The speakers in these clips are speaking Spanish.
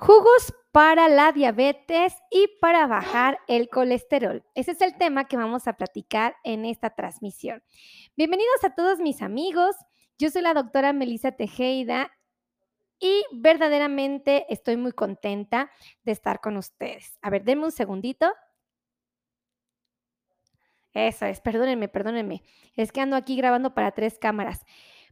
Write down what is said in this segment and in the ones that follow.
Jugos para la diabetes y para bajar el colesterol. Ese es el tema que vamos a platicar en esta transmisión. Bienvenidos a todos mis amigos. Yo soy la doctora Melissa Tejeda y verdaderamente estoy muy contenta de estar con ustedes. A ver, denme un segundito. Eso es, perdónenme, perdónenme. Es que ando aquí grabando para tres cámaras.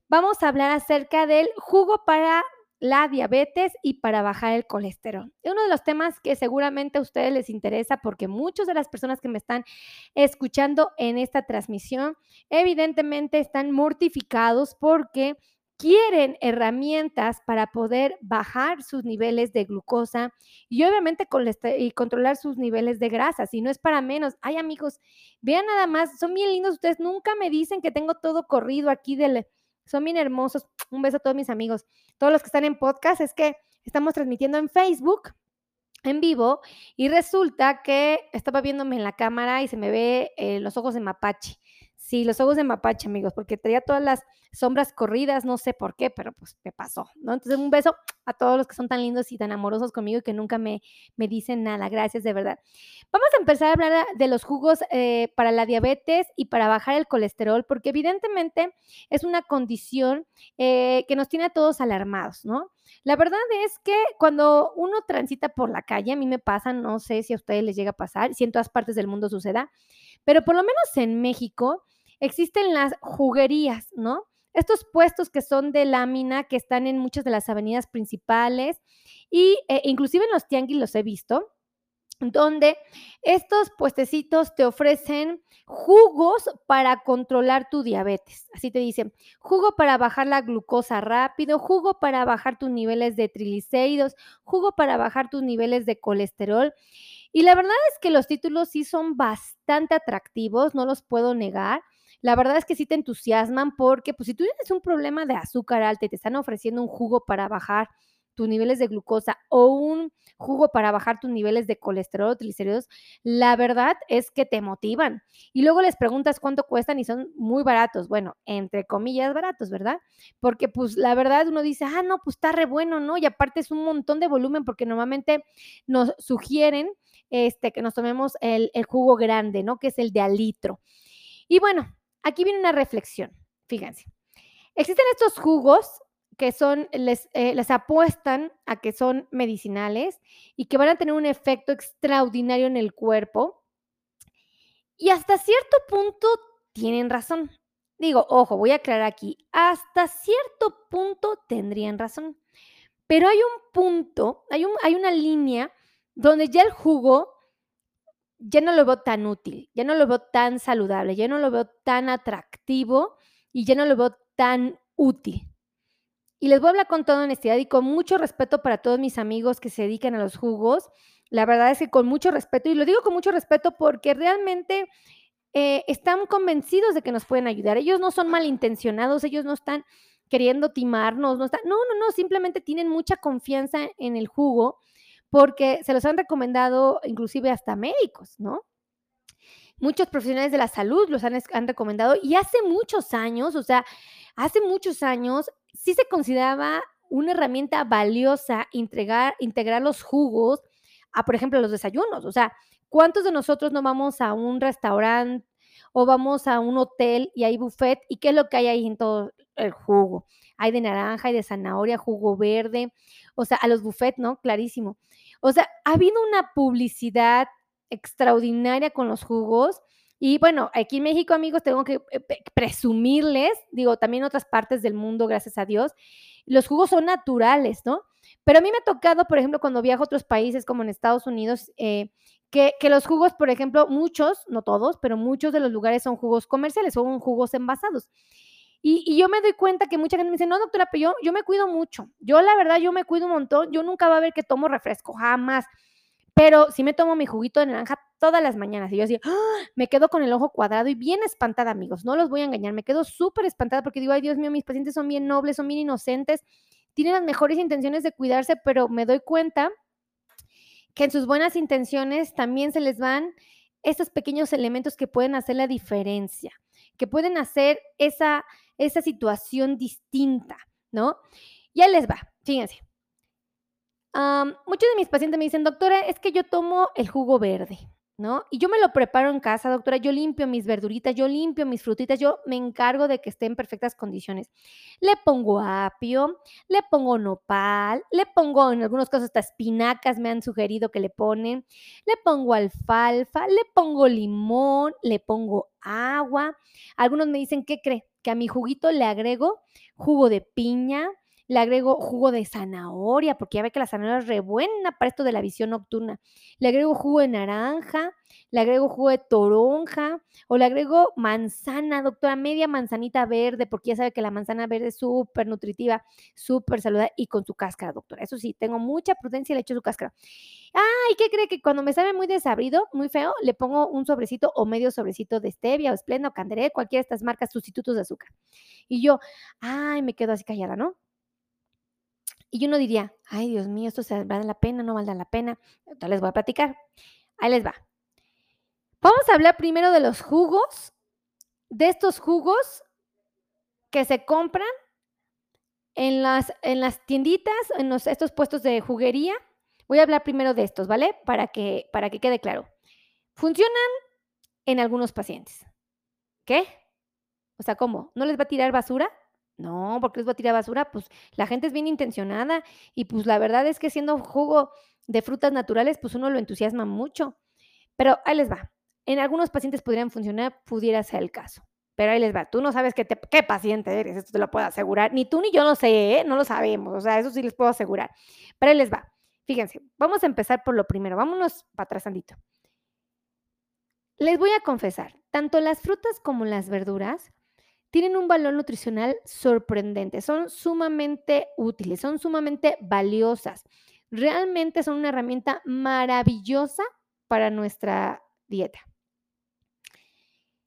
Vamos a hablar acerca del jugo para la diabetes y para bajar el colesterol. Es uno de los temas que seguramente a ustedes les interesa porque muchas de las personas que me están escuchando en esta transmisión evidentemente están mortificados porque quieren herramientas para poder bajar sus niveles de glucosa y obviamente y controlar sus niveles de grasa. Si no es para menos, ay amigos, vean nada más, son bien lindos ustedes, nunca me dicen que tengo todo corrido aquí del son bien hermosos. Un beso a todos mis amigos. Todos los que están en podcast, es que estamos transmitiendo en Facebook en vivo y resulta que estaba viéndome en la cámara y se me ve eh, los ojos de mapache. Sí, los ojos de mapache, amigos, porque traía todas las sombras corridas, no sé por qué, pero pues me pasó, ¿no? Entonces, un beso a todos los que son tan lindos y tan amorosos conmigo y que nunca me, me dicen nada. Gracias, de verdad. Vamos a empezar a hablar de los jugos eh, para la diabetes y para bajar el colesterol, porque evidentemente es una condición eh, que nos tiene a todos alarmados, ¿no? La verdad es que cuando uno transita por la calle, a mí me pasa, no sé si a ustedes les llega a pasar, si en todas partes del mundo suceda, pero por lo menos en México, existen las juguerías, ¿no? Estos puestos que son de lámina, que están en muchas de las avenidas principales y eh, inclusive en los tianguis los he visto, donde estos puestecitos te ofrecen jugos para controlar tu diabetes. Así te dicen, jugo para bajar la glucosa rápido, jugo para bajar tus niveles de triglicéridos, jugo para bajar tus niveles de colesterol. Y la verdad es que los títulos sí son bastante atractivos, no los puedo negar la verdad es que sí te entusiasman porque pues si tú tienes un problema de azúcar alta y te están ofreciendo un jugo para bajar tus niveles de glucosa o un jugo para bajar tus niveles de colesterol o triglicéridos, la verdad es que te motivan. Y luego les preguntas cuánto cuestan y son muy baratos. Bueno, entre comillas baratos, ¿verdad? Porque pues la verdad uno dice, ah, no, pues está re bueno, ¿no? Y aparte es un montón de volumen porque normalmente nos sugieren este, que nos tomemos el, el jugo grande, ¿no? Que es el de al litro. Y bueno, aquí viene una reflexión. Fíjense. Existen estos jugos que son, les, eh, les apuestan a que son medicinales y que van a tener un efecto extraordinario en el cuerpo. Y hasta cierto punto tienen razón. Digo, ojo, voy a aclarar aquí, hasta cierto punto tendrían razón. Pero hay un punto, hay, hay una línea donde ya el jugo ya no lo veo tan útil, ya no lo veo tan saludable, ya no lo veo tan atractivo y ya no lo veo tan útil. Y les voy a hablar con toda honestidad y con mucho respeto para todos mis amigos que se dedican a los jugos. La verdad es que con mucho respeto, y lo digo con mucho respeto porque realmente eh, están convencidos de que nos pueden ayudar. Ellos no son malintencionados, ellos no están queriendo timarnos, no están, no, no, no, simplemente tienen mucha confianza en el jugo porque se los han recomendado inclusive hasta médicos, ¿no? Muchos profesionales de la salud los han, recomendado y hace muchos años, o sea, hace muchos años sí se consideraba una herramienta valiosa integrar, integrar los jugos a, por ejemplo, los desayunos. O sea, ¿cuántos de nosotros no vamos a un restaurante o vamos a un hotel y hay buffet? ¿Y qué es lo que hay ahí en todo el jugo? Hay de naranja, hay de zanahoria, jugo verde, o sea, a los buffets, ¿no? Clarísimo. O sea, ha habido una publicidad extraordinaria con los jugos. Y bueno, aquí en México, amigos, tengo que eh, presumirles, digo, también en otras partes del mundo, gracias a Dios, los jugos son naturales, ¿no? Pero a mí me ha tocado, por ejemplo, cuando viajo a otros países como en Estados Unidos, eh, que, que, los jugos, por ejemplo, muchos, no todos, pero muchos de los lugares son jugos comerciales, son jugos envasados. Y, yo me doy cuenta que mucha gente me dice, no, doctora, pero yo, yo me cuido mucho. Yo, la verdad, yo me cuido un montón. Yo nunca va a ver que tomo refresco, jamás. Pero sí me tomo mi juguito de naranja todas las mañanas. Y yo así, ¡ah! me quedo con el ojo cuadrado y bien espantada, amigos. No los voy a engañar. Me quedo súper espantada porque digo, ay, Dios mío, mis pacientes son bien nobles, son bien inocentes, tienen las mejores intenciones de cuidarse, pero me doy cuenta que en sus buenas intenciones también se les van estos pequeños elementos que pueden hacer la diferencia, que pueden hacer esa esa situación distinta, ¿no? Ya les va, fíjense. muchos de mis pacientes me dicen, doctora, es que yo tomo el jugo verde. ¿no? Y yo me lo preparo en casa, doctora, yo limpio mis verduritas, yo limpio mis frutitas, yo me encargo de que esté en perfectas condiciones. Le pongo apio, le pongo nopal, le pongo en algunos casos hasta espinacas, me han sugerido que le ponen, le pongo alfalfa, le pongo limón, le pongo agua. Algunos me dicen, ¿qué cree? Que a mi juguito le agrego jugo de piña, le agrego jugo de zanahoria, porque ya ve que la zanahoria es re buena para esto de la visión nocturna. Le agrego jugo de naranja, le agrego jugo de toronja o le agrego manzana, doctora, media manzanita verde, porque ya sabe que la manzana verde es súper nutritiva, súper saludable y con su cáscara, doctora. Eso sí, tengo mucha prudencia y le echo su cáscara. Ay, ¿qué cree que cuando me sabe muy desabrido, muy feo, le pongo un sobrecito o medio sobrecito de stevia o esplenda o canderé, cualquiera de estas marcas sustitutos de azúcar? Y yo, ay, me quedo así callada, ¿no? Y uno diría, ay Dios mío, esto se vale la pena, no vale la pena. Entonces les voy a platicar. Ahí les va. Vamos a hablar primero de los jugos, de estos jugos que se compran en las, en las tienditas, en estos puestos de juguería. Voy a hablar primero de estos, ¿vale? Para que, para que quede claro. Funcionan en algunos pacientes. ¿Qué? O sea, ¿cómo? ¿No les va a tirar basura? No, porque les voy a tirar basura, pues la gente es bien intencionada y pues la verdad es que siendo jugo de frutas naturales, pues uno lo entusiasma mucho. Pero ahí les va. En algunos pacientes podrían funcionar, pudiera ser el caso. Pero ahí les va. Tú no sabes qué, qué paciente eres, esto te lo puedo asegurar. Ni tú ni yo no sé, ¿eh? no lo sabemos. O sea, eso sí les puedo asegurar. Pero ahí les va. Fíjense, vamos a empezar por lo primero. Vámonos para atrás, Andito. Les voy a confesar, tanto las frutas como las verduras tienen un valor nutricional sorprendente, son sumamente útiles, son sumamente valiosas. Realmente son una herramienta maravillosa para nuestra dieta.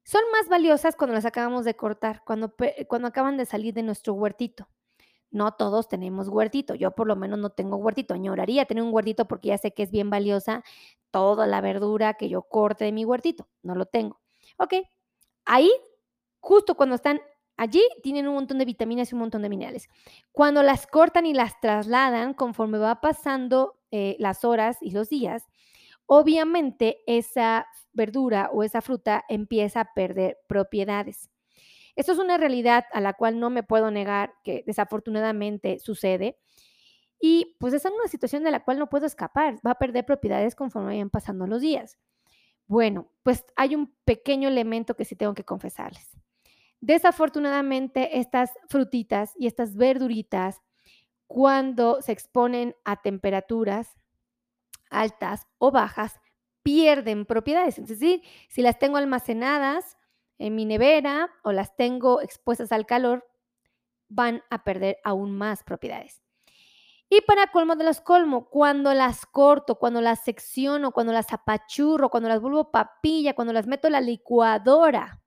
Son más valiosas cuando las acabamos de cortar, cuando, cuando acaban de salir de nuestro huertito. No todos tenemos huertito, yo por lo menos no tengo huertito. Añoraría tener un huertito porque ya sé que es bien valiosa toda la verdura que yo corte de mi huertito. No lo tengo. Ok, ahí justo cuando están allí, tienen un montón de vitaminas y un montón de minerales. Cuando las cortan y las trasladan, conforme va pasando eh, las horas y los días, obviamente esa verdura o esa fruta empieza a perder propiedades. Esto es una realidad a la cual no me puedo negar que desafortunadamente sucede. Y pues es una situación de la cual no puedo escapar. Va a perder propiedades conforme vayan pasando los días. Bueno, pues hay un pequeño elemento que sí tengo que confesarles. Desafortunadamente, estas frutitas y estas verduritas, cuando se exponen a temperaturas altas o bajas, pierden propiedades. Es decir, si las tengo almacenadas en mi nevera o las tengo expuestas al calor, van a perder aún más propiedades. Y para colmo de los colmos, cuando las corto, cuando las secciono, cuando las apachurro, cuando las vuelvo papilla, cuando las meto en la licuadora,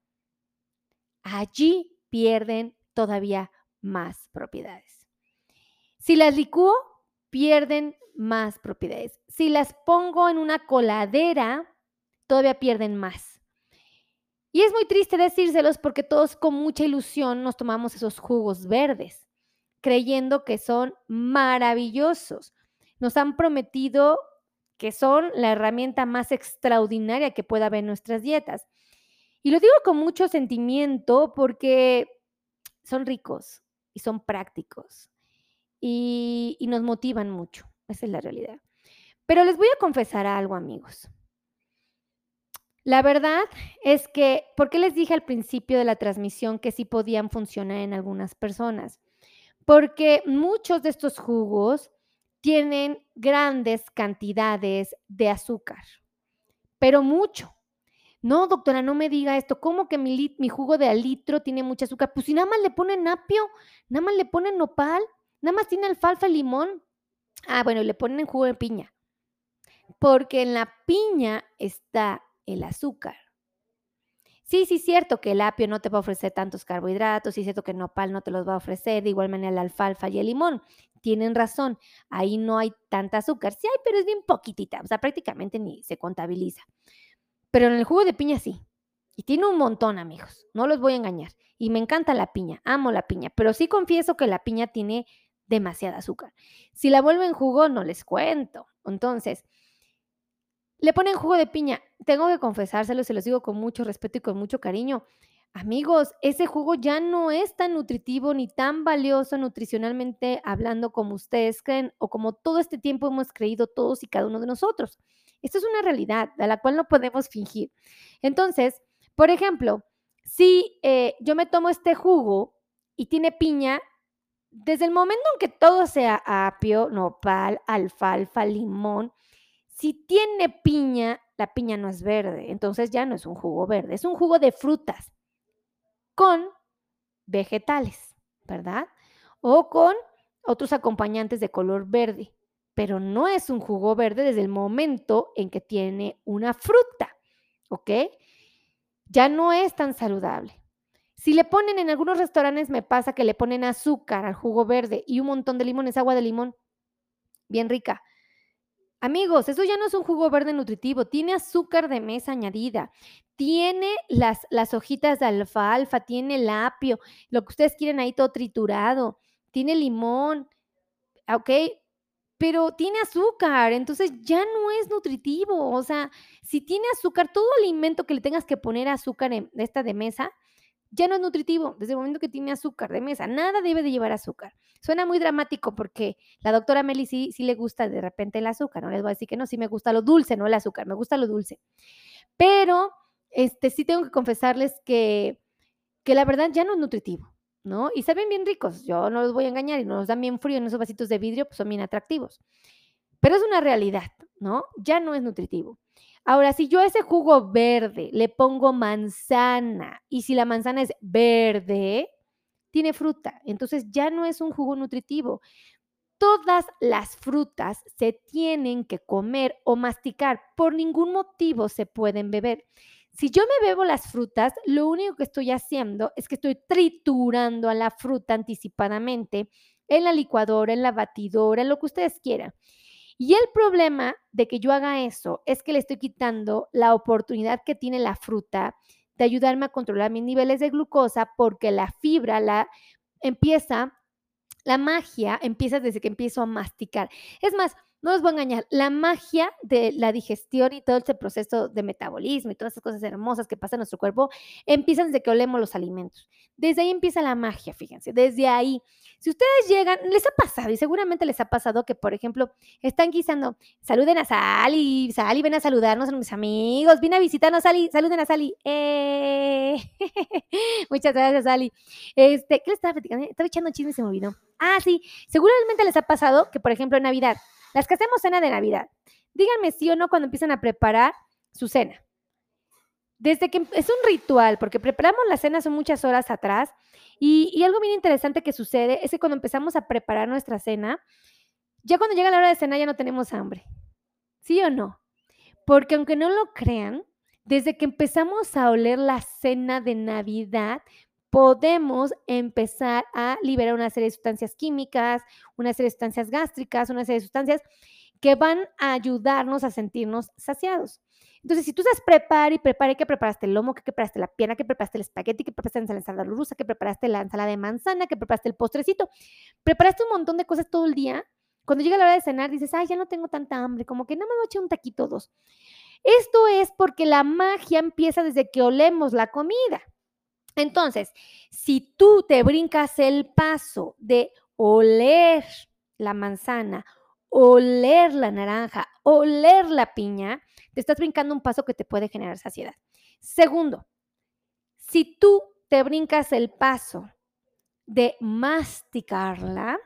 allí pierden todavía más propiedades. Si las licúo, pierden más propiedades. Si las pongo en una coladera, todavía pierden más. Y es muy triste decírselos porque todos con mucha ilusión nos tomamos esos jugos verdes, creyendo que son maravillosos. Nos han prometido que son la herramienta más extraordinaria que pueda haber en nuestras dietas. Y lo digo con mucho sentimiento porque son ricos y son prácticos y, nos motivan mucho. Esa es la realidad. Pero les voy a confesar algo, amigos. La verdad es que, ¿por qué les dije al principio de la transmisión que sí podían funcionar en algunas personas? Porque muchos de estos jugos tienen grandes cantidades de azúcar, pero mucho. No, doctora, no me diga esto. ¿Cómo que mi, jugo de alitro tiene mucha azúcar? Pues si nada más le ponen apio, nada más le ponen nopal, nada más tiene alfalfa limón. Ah, bueno, le ponen jugo de piña. Porque en la piña está el azúcar. Sí, sí, cierto que el apio no te va a ofrecer tantos carbohidratos, sí, cierto que el nopal no te los va a ofrecer, de igual manera la alfalfa y el limón. Tienen razón, ahí no hay tanta azúcar. Sí hay, pero es bien poquitita, o sea, prácticamente ni se contabiliza. Pero en el jugo de piña sí. Y tiene un montón, amigos. No los voy a engañar. Y me encanta la piña. Amo la piña. Pero sí confieso que la piña tiene demasiada azúcar. Si la vuelven jugo, no les cuento. Entonces, le ponen jugo de piña. Tengo que confesárselo, se los digo con mucho respeto y con mucho cariño. Amigos, ese jugo ya no es tan nutritivo ni tan valioso nutricionalmente hablando como ustedes creen o como todo este tiempo hemos creído todos y cada uno de nosotros. Esto es una realidad a la cual no podemos fingir. Entonces, por ejemplo, si eh, yo me tomo este jugo y tiene piña, desde el momento en que todo sea apio, nopal, alfalfa, limón, si tiene piña, la piña no es verde, entonces ya no es un jugo verde, es un jugo de frutas con vegetales, ¿verdad? O con otros acompañantes de color verde, pero no es un jugo verde desde el momento en que tiene una fruta, ¿ok? Ya no es tan saludable. Si le ponen en algunos restaurantes, me pasa que le ponen azúcar al jugo verde y un montón de limones, agua de limón, bien rica. Amigos, eso ya no es un jugo verde nutritivo, tiene azúcar de mesa añadida, tiene las, las hojitas de alfalfa, tiene el apio, lo que ustedes quieren ahí todo triturado, tiene limón, ¿ok? Pero tiene azúcar, entonces ya no es nutritivo. O sea, si tiene azúcar, todo alimento que le tengas que poner azúcar en esta de mesa, ya no es nutritivo desde el momento que tiene azúcar de mesa. Nada debe de llevar azúcar. Suena muy dramático porque la doctora Meli sí, sí le gusta de repente el azúcar. No les voy a decir que no, sí me gusta lo dulce, no el azúcar, me gusta lo dulce. Pero este, sí tengo que confesarles que, que la verdad ya no es nutritivo, ¿no? Y saben bien ricos, yo no los voy a engañar y nos dan bien frío en esos vasitos de vidrio, pues son bien atractivos. Pero es una realidad, ¿no? Ya no es nutritivo. Ahora, si yo a ese jugo verde le pongo manzana y si la manzana es verde, tiene fruta, entonces ya no es un jugo nutritivo. Todas las frutas se tienen que comer o masticar, por ningún motivo se pueden beber. Si yo me bebo las frutas, lo único que estoy haciendo es que estoy triturando a la fruta anticipadamente en la licuadora, en la batidora, en lo que ustedes quieran. Y el problema de que yo haga eso es que le estoy quitando la oportunidad que tiene la fruta de ayudarme a controlar mis niveles de glucosa porque la fibra la empieza, la magia empieza desde que empiezo a masticar. Es más, no os voy a engañar, la magia de la digestión y todo ese proceso de metabolismo y todas esas cosas hermosas que pasan en nuestro cuerpo empiezan desde que olemos los alimentos. Desde ahí empieza la magia, fíjense, desde ahí. Si ustedes llegan, les ha pasado y seguramente les ha pasado que, por ejemplo, están guisando, saluden a Sally, Sally, ven a saludarnos a mis amigos, vine a visitarnos, Sally, saluden a Sally. Eh, muchas gracias, Sally. Este, ¿qué les estaba platicando? Estaba echando chisme y se me olvidó. Ah, sí, seguramente les ha pasado que, por ejemplo, en Navidad, las que hacemos cena de Navidad, díganme sí o no cuando empiezan a preparar su cena. Desde que es un ritual, porque preparamos la cena son muchas horas atrás, y, algo bien interesante que sucede es que cuando empezamos a preparar nuestra cena, ya cuando llega la hora de cena ya no tenemos hambre. ¿Sí o no? Porque aunque no lo crean, desde que empezamos a oler la cena de Navidad, podemos empezar a liberar una serie de sustancias químicas, una serie de sustancias gástricas, una serie de sustancias que van a ayudarnos a sentirnos saciados. Entonces, si tú estás prepara y prepara, que preparaste el lomo, que preparaste la pierna, que preparaste el espagueti, que preparaste la ensalada rusa, que preparaste la ensalada de manzana, que preparaste el postrecito, preparaste un montón de cosas todo el día. Cuando llega la hora de cenar, dices, ay, ya no tengo tanta hambre, como que no me voy a echar un taquito dos. Esto es porque la magia empieza desde que olemos la comida. Entonces, si tú te brincas el paso de oler la manzana, oler la naranja, oler la piña, te estás brincando un paso que te puede generar saciedad. Segundo, si tú te brincas el paso de masticarla,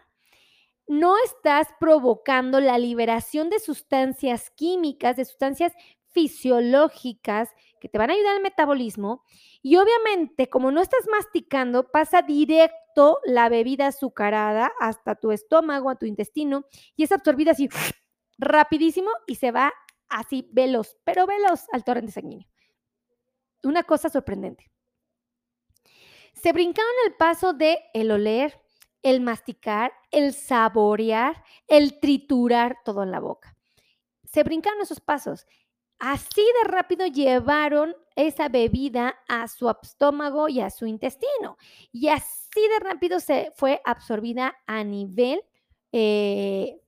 no estás provocando la liberación de sustancias químicas, de sustancias fisiológicas que te van a ayudar al metabolismo y obviamente como no estás masticando, pasa directo la bebida azucarada hasta tu estómago, a tu intestino y es absorbida así rapidísimo y se va así veloz, pero veloz al torrente sanguíneo. Una cosa sorprendente. Se brincaron el paso de el oler, el masticar, el saborear, el triturar todo en la boca. Se brincaron esos pasos Así de rápido llevaron esa bebida a su estómago y a su intestino. Y así de rápido se fue absorbida a nivel, eh,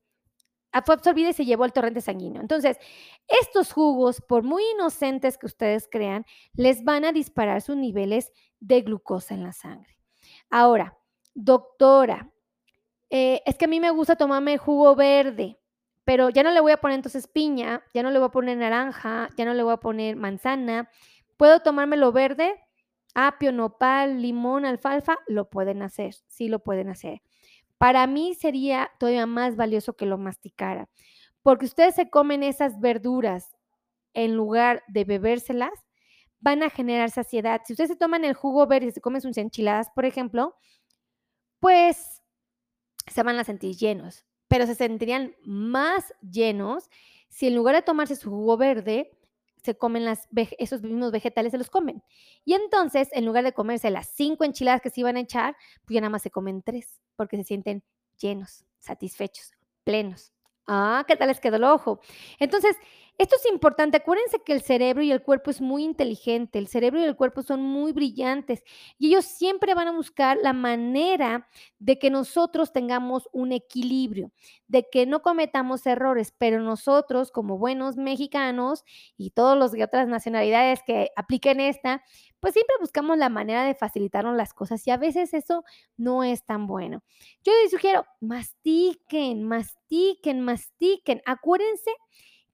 fue absorbida y se llevó al torrente sanguíneo. Entonces, estos jugos, por muy inocentes que ustedes crean, les van a disparar sus niveles de glucosa en la sangre. Ahora, doctora, eh, es que a mí me gusta tomarme jugo verde, pero ya no le voy a poner entonces piña, ya no le voy a poner naranja, ya no le voy a poner manzana. ¿Puedo tomármelo verde? Apio, nopal, limón, alfalfa, lo pueden hacer, sí lo pueden hacer. Para mí sería todavía más valioso que lo masticara, porque ustedes se comen esas verduras en lugar de bebérselas, van a generar saciedad. Si ustedes se toman el jugo verde y se comen sus enchiladas, por ejemplo, pues se van a sentir llenos, pero se sentirían más llenos si en lugar de tomarse su jugo verde, se comen las, esos mismos vegetales, se los comen. Y entonces, en lugar de comerse las cinco enchiladas que se iban a echar, pues ya nada más se comen tres, porque se sienten llenos, satisfechos, plenos. Ah, ¿qué tal les quedó el ojo? Entonces, esto es importante. Acuérdense que el cerebro y el cuerpo es muy inteligente. El cerebro y el cuerpo son muy brillantes y ellos siempre van a buscar la manera de que nosotros tengamos un equilibrio, de que no cometamos errores, pero nosotros como buenos mexicanos y todos los de otras nacionalidades que apliquen esta, pues siempre buscamos la manera de facilitarnos las cosas y a veces eso no es tan bueno. Yo les sugiero, mastiquen, mastiquen, mastiquen. Acuérdense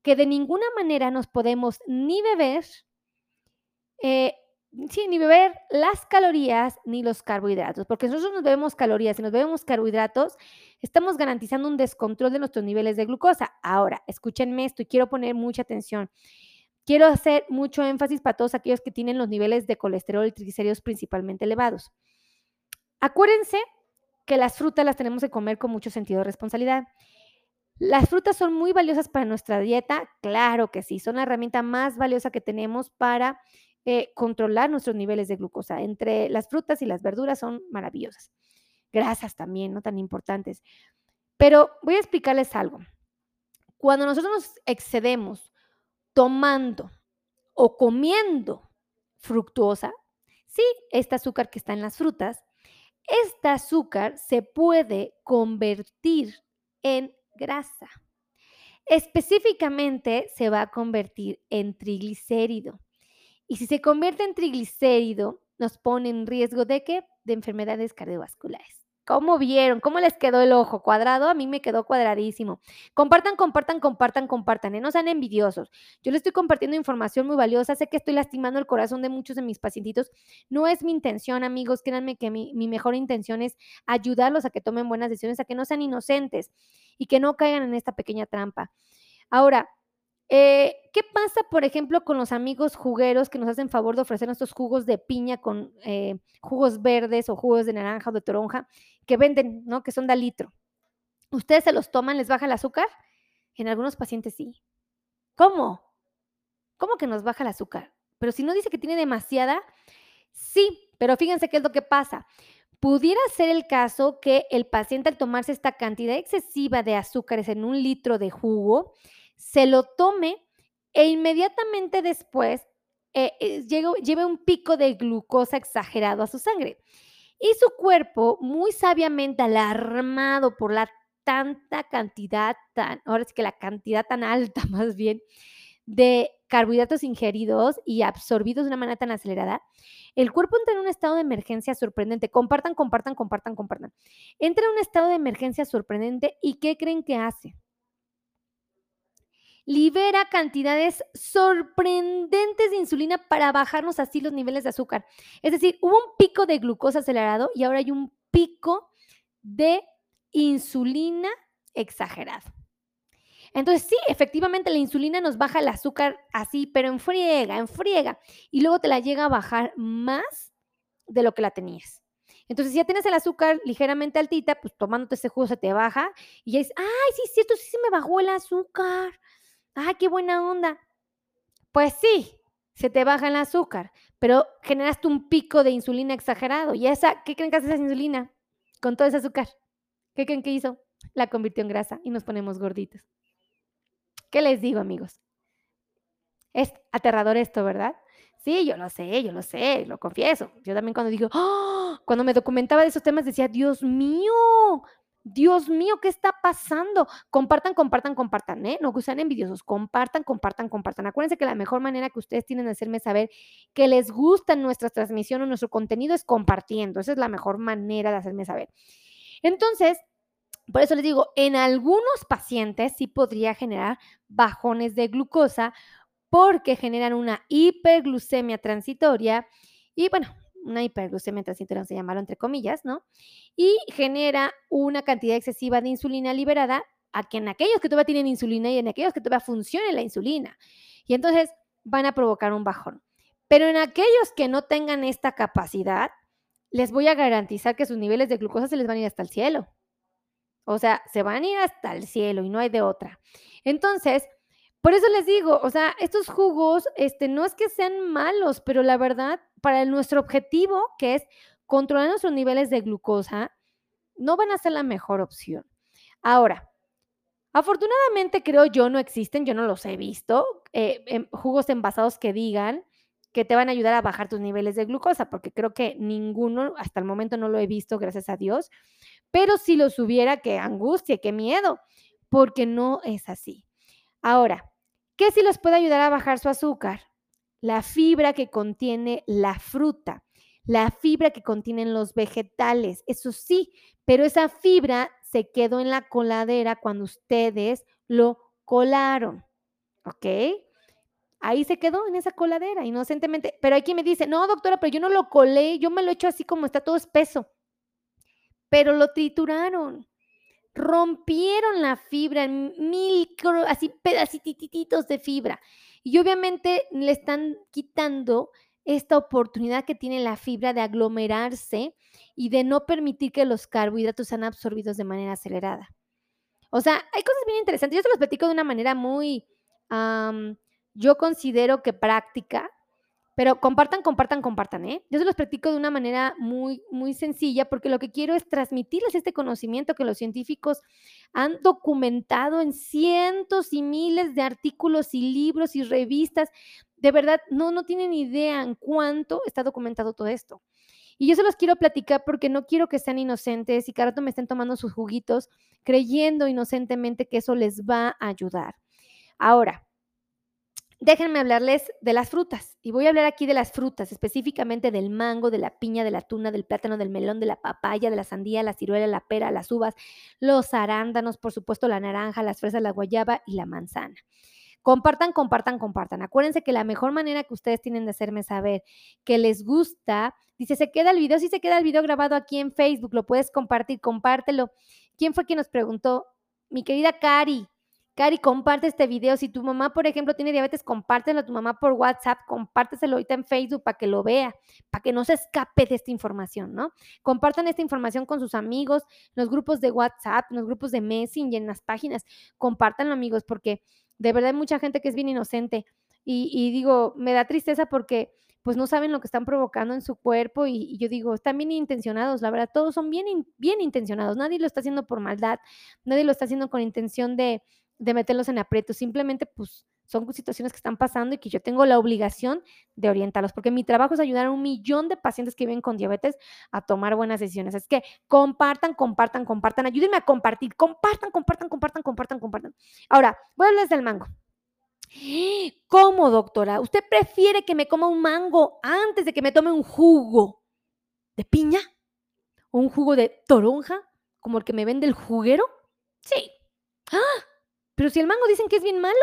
que de ninguna manera nos podemos ni beber, eh, sí, ni beber las calorías ni los carbohidratos, porque nosotros nos bebemos calorías y nos bebemos carbohidratos, estamos garantizando un descontrol de nuestros niveles de glucosa. Ahora, escúchenme esto y quiero poner mucha atención. Quiero hacer mucho énfasis para todos aquellos que tienen los niveles de colesterol y triglicéridos principalmente elevados. Acuérdense que las frutas las tenemos que comer con mucho sentido de responsabilidad. ¿Las frutas son muy valiosas para nuestra dieta? Claro que sí, son la herramienta más valiosa que tenemos para eh, controlar nuestros niveles de glucosa. Entre las frutas y las verduras son maravillosas. Grasas también, no tan importantes. Pero voy a explicarles algo. Cuando nosotros nos excedemos tomando o comiendo fructuosa, sí, este azúcar que está en las frutas, este azúcar se puede convertir en grasa. Específicamente se va a convertir en triglicérido. Y si se convierte en triglicérido, nos pone en riesgo de qué? De enfermedades cardiovasculares. ¿Cómo vieron? ¿Cómo les quedó el ojo? ¿Cuadrado? A mí me quedó cuadradísimo. Compartan, compartan, compartan, compartan. ¿eh? No sean envidiosos. Yo les estoy compartiendo información muy valiosa. Sé que estoy lastimando el corazón de muchos de mis pacientitos. No es mi intención, amigos. Créanme que mi, mi mejor intención es ayudarlos a que tomen buenas decisiones, a que no sean inocentes y que no caigan en esta pequeña trampa. Ahora, eh, ¿Qué pasa, por ejemplo, con los amigos jugueros que nos hacen favor de ofrecer estos jugos de piña con eh, jugos verdes o jugos de naranja o de toronja que venden, ¿no? Que son de litro. ¿Ustedes se los toman, les baja el azúcar? En algunos pacientes sí. ¿Cómo? ¿Cómo que nos baja el azúcar? Pero si no dice que tiene demasiada, sí, pero fíjense qué es lo que pasa. Pudiera ser el caso que el paciente al tomarse esta cantidad excesiva de azúcares en un litro de jugo, se lo tome e inmediatamente después eh, eh, lleve un pico de glucosa exagerado a su sangre. Y su cuerpo, muy sabiamente alarmado por la tanta cantidad, tan, ahora es que la cantidad tan alta más bien, de carbohidratos ingeridos y absorbidos de una manera tan acelerada, el cuerpo entra en un estado de emergencia sorprendente. Compartan, compartan, compartan, compartan. Entra en un estado de emergencia sorprendente y ¿qué creen que hace? Libera cantidades sorprendentes de insulina para bajarnos así los niveles de azúcar. Es decir, hubo un pico de glucosa acelerado y ahora hay un pico de insulina exagerado. Entonces, sí, efectivamente la insulina nos baja el azúcar así, pero en friega, en friega. Y luego te la llega a bajar más de lo que la tenías. Entonces, si ya tienes el azúcar ligeramente altita, pues tomándote ese jugo se te baja y ya dices, ay, sí, cierto, sí se me bajó el azúcar. ¡Ah, qué buena onda! Pues sí, se te baja el azúcar, pero generaste un pico de insulina exagerado. ¿Y esa, qué creen que hace esa insulina con todo ese azúcar? ¿Qué creen que hizo? La convirtió en grasa y nos ponemos gorditos. ¿Qué les digo, amigos? Es aterrador esto, ¿verdad? Sí, yo lo sé, yo lo sé, lo confieso. Yo también cuando digo, ¡ah! cuando me documentaba de esos temas decía, Dios mío, Dios mío, ¿qué está pasando? Compartan, compartan, compartan, ¿eh? No que sean envidiosos, compartan, compartan, compartan. Acuérdense que la mejor manera que ustedes tienen de hacerme saber que les gusta nuestra transmisión o nuestro contenido es compartiendo. Esa es la mejor manera de hacerme saber. Entonces, por eso les digo, en algunos pacientes sí podría generar bajones de glucosa porque generan una hiperglucemia transitoria y bueno, una hiperglucemia transitoria se llamaron entre comillas, ¿no? Y genera una cantidad excesiva de insulina liberada a que en aquellos que todavía tienen insulina y en aquellos que todavía funcione la insulina. Y entonces van a provocar un bajón. Pero en aquellos que no tengan esta capacidad, les voy a garantizar que sus niveles de glucosa se les van a ir hasta el cielo. O sea, se van a ir hasta el cielo y no hay de otra. Entonces, por eso les digo, o sea, estos jugos, este, no es que sean malos, pero la verdad, para nuestro objetivo, que es controlar nuestros niveles de glucosa, no van a ser la mejor opción. Ahora, afortunadamente creo yo no existen, yo no los he visto, eh, em, jugos envasados que digan que te van a ayudar a bajar tus niveles de glucosa, porque creo que ninguno, hasta el momento no lo he visto, gracias a Dios, pero si los hubiera, qué angustia, qué miedo, porque no es así. Ahora, ¿Qué sí los puede ayudar a bajar su azúcar? La fibra que contiene la fruta, la fibra que contienen los vegetales, eso sí, pero esa fibra se quedó en la coladera cuando ustedes lo colaron, ¿ok? Ahí se quedó en esa coladera, inocentemente. Pero hay quien me dice, no, doctora, pero yo no lo colé, yo me lo echo así como está todo espeso. Pero lo trituraron rompieron la fibra en micro, así de fibra. Y obviamente le están quitando esta oportunidad que tiene la fibra de aglomerarse y de no permitir que los carbohidratos sean absorbidos de manera acelerada. O sea, hay cosas bien interesantes. Yo se los platico de una manera muy, yo considero que práctica, pero compartan, compartan, compartan, ¿eh? Yo se los practico de una manera muy, muy sencilla porque lo que quiero es transmitirles este conocimiento que los científicos han documentado en cientos y miles de artículos y libros y revistas. De verdad, no, no tienen idea en cuánto está documentado todo esto. Y yo se los quiero platicar porque no quiero que sean inocentes y que me estén tomando sus juguitos creyendo inocentemente que eso les va a ayudar. Ahora, déjenme hablarles de las frutas. Y voy a hablar aquí de las frutas, específicamente del mango, de la piña, de la tuna, del plátano, del melón, de la papaya, de la sandía, la ciruela, la pera, las uvas, los arándanos, por supuesto la naranja, las fresas, la guayaba y la manzana. Compartan, compartan, compartan. Acuérdense que la mejor manera que ustedes tienen de hacerme saber que les gusta, dice, se queda el video, sí se queda el video grabado aquí en Facebook, lo puedes compartir, compártelo. ¿Quién fue quien nos preguntó? Mi querida Cari, Cari, comparte este video. Si tu mamá, por ejemplo, tiene diabetes, compártelo a tu mamá por WhatsApp, compárteselo ahorita en Facebook para que lo vea, para que no se escape de esta información, ¿no? Compartan esta información con sus amigos, los grupos de WhatsApp, en los grupos de Messenger, en las páginas. Compártanlo, amigos, porque de verdad hay mucha gente que es bien inocente. Y, y digo, me da tristeza porque pues no saben lo que están provocando en su cuerpo y, yo digo, están bien intencionados, la verdad, todos son bien, bien intencionados, nadie lo está haciendo por maldad, nadie lo está haciendo con intención de, de meterlos en aprietos, simplemente pues son situaciones que están pasando y que yo tengo la obligación de orientarlos, porque mi trabajo es ayudar a un millón de pacientes que viven con diabetes a tomar buenas decisiones. Es que compartan, compartan, compartan, ayúdenme a compartir, compartan, compartan, compartan, compartan, compartan. Ahora, voy a hablarles del mango. ¿Cómo, doctora? ¿Usted prefiere que me coma un mango antes de que me tome un jugo de piña? ¿O un jugo de toronja? ¿Como el que me vende el juguero? Sí. ¡Ah! Pero si el mango dicen que es bien malo,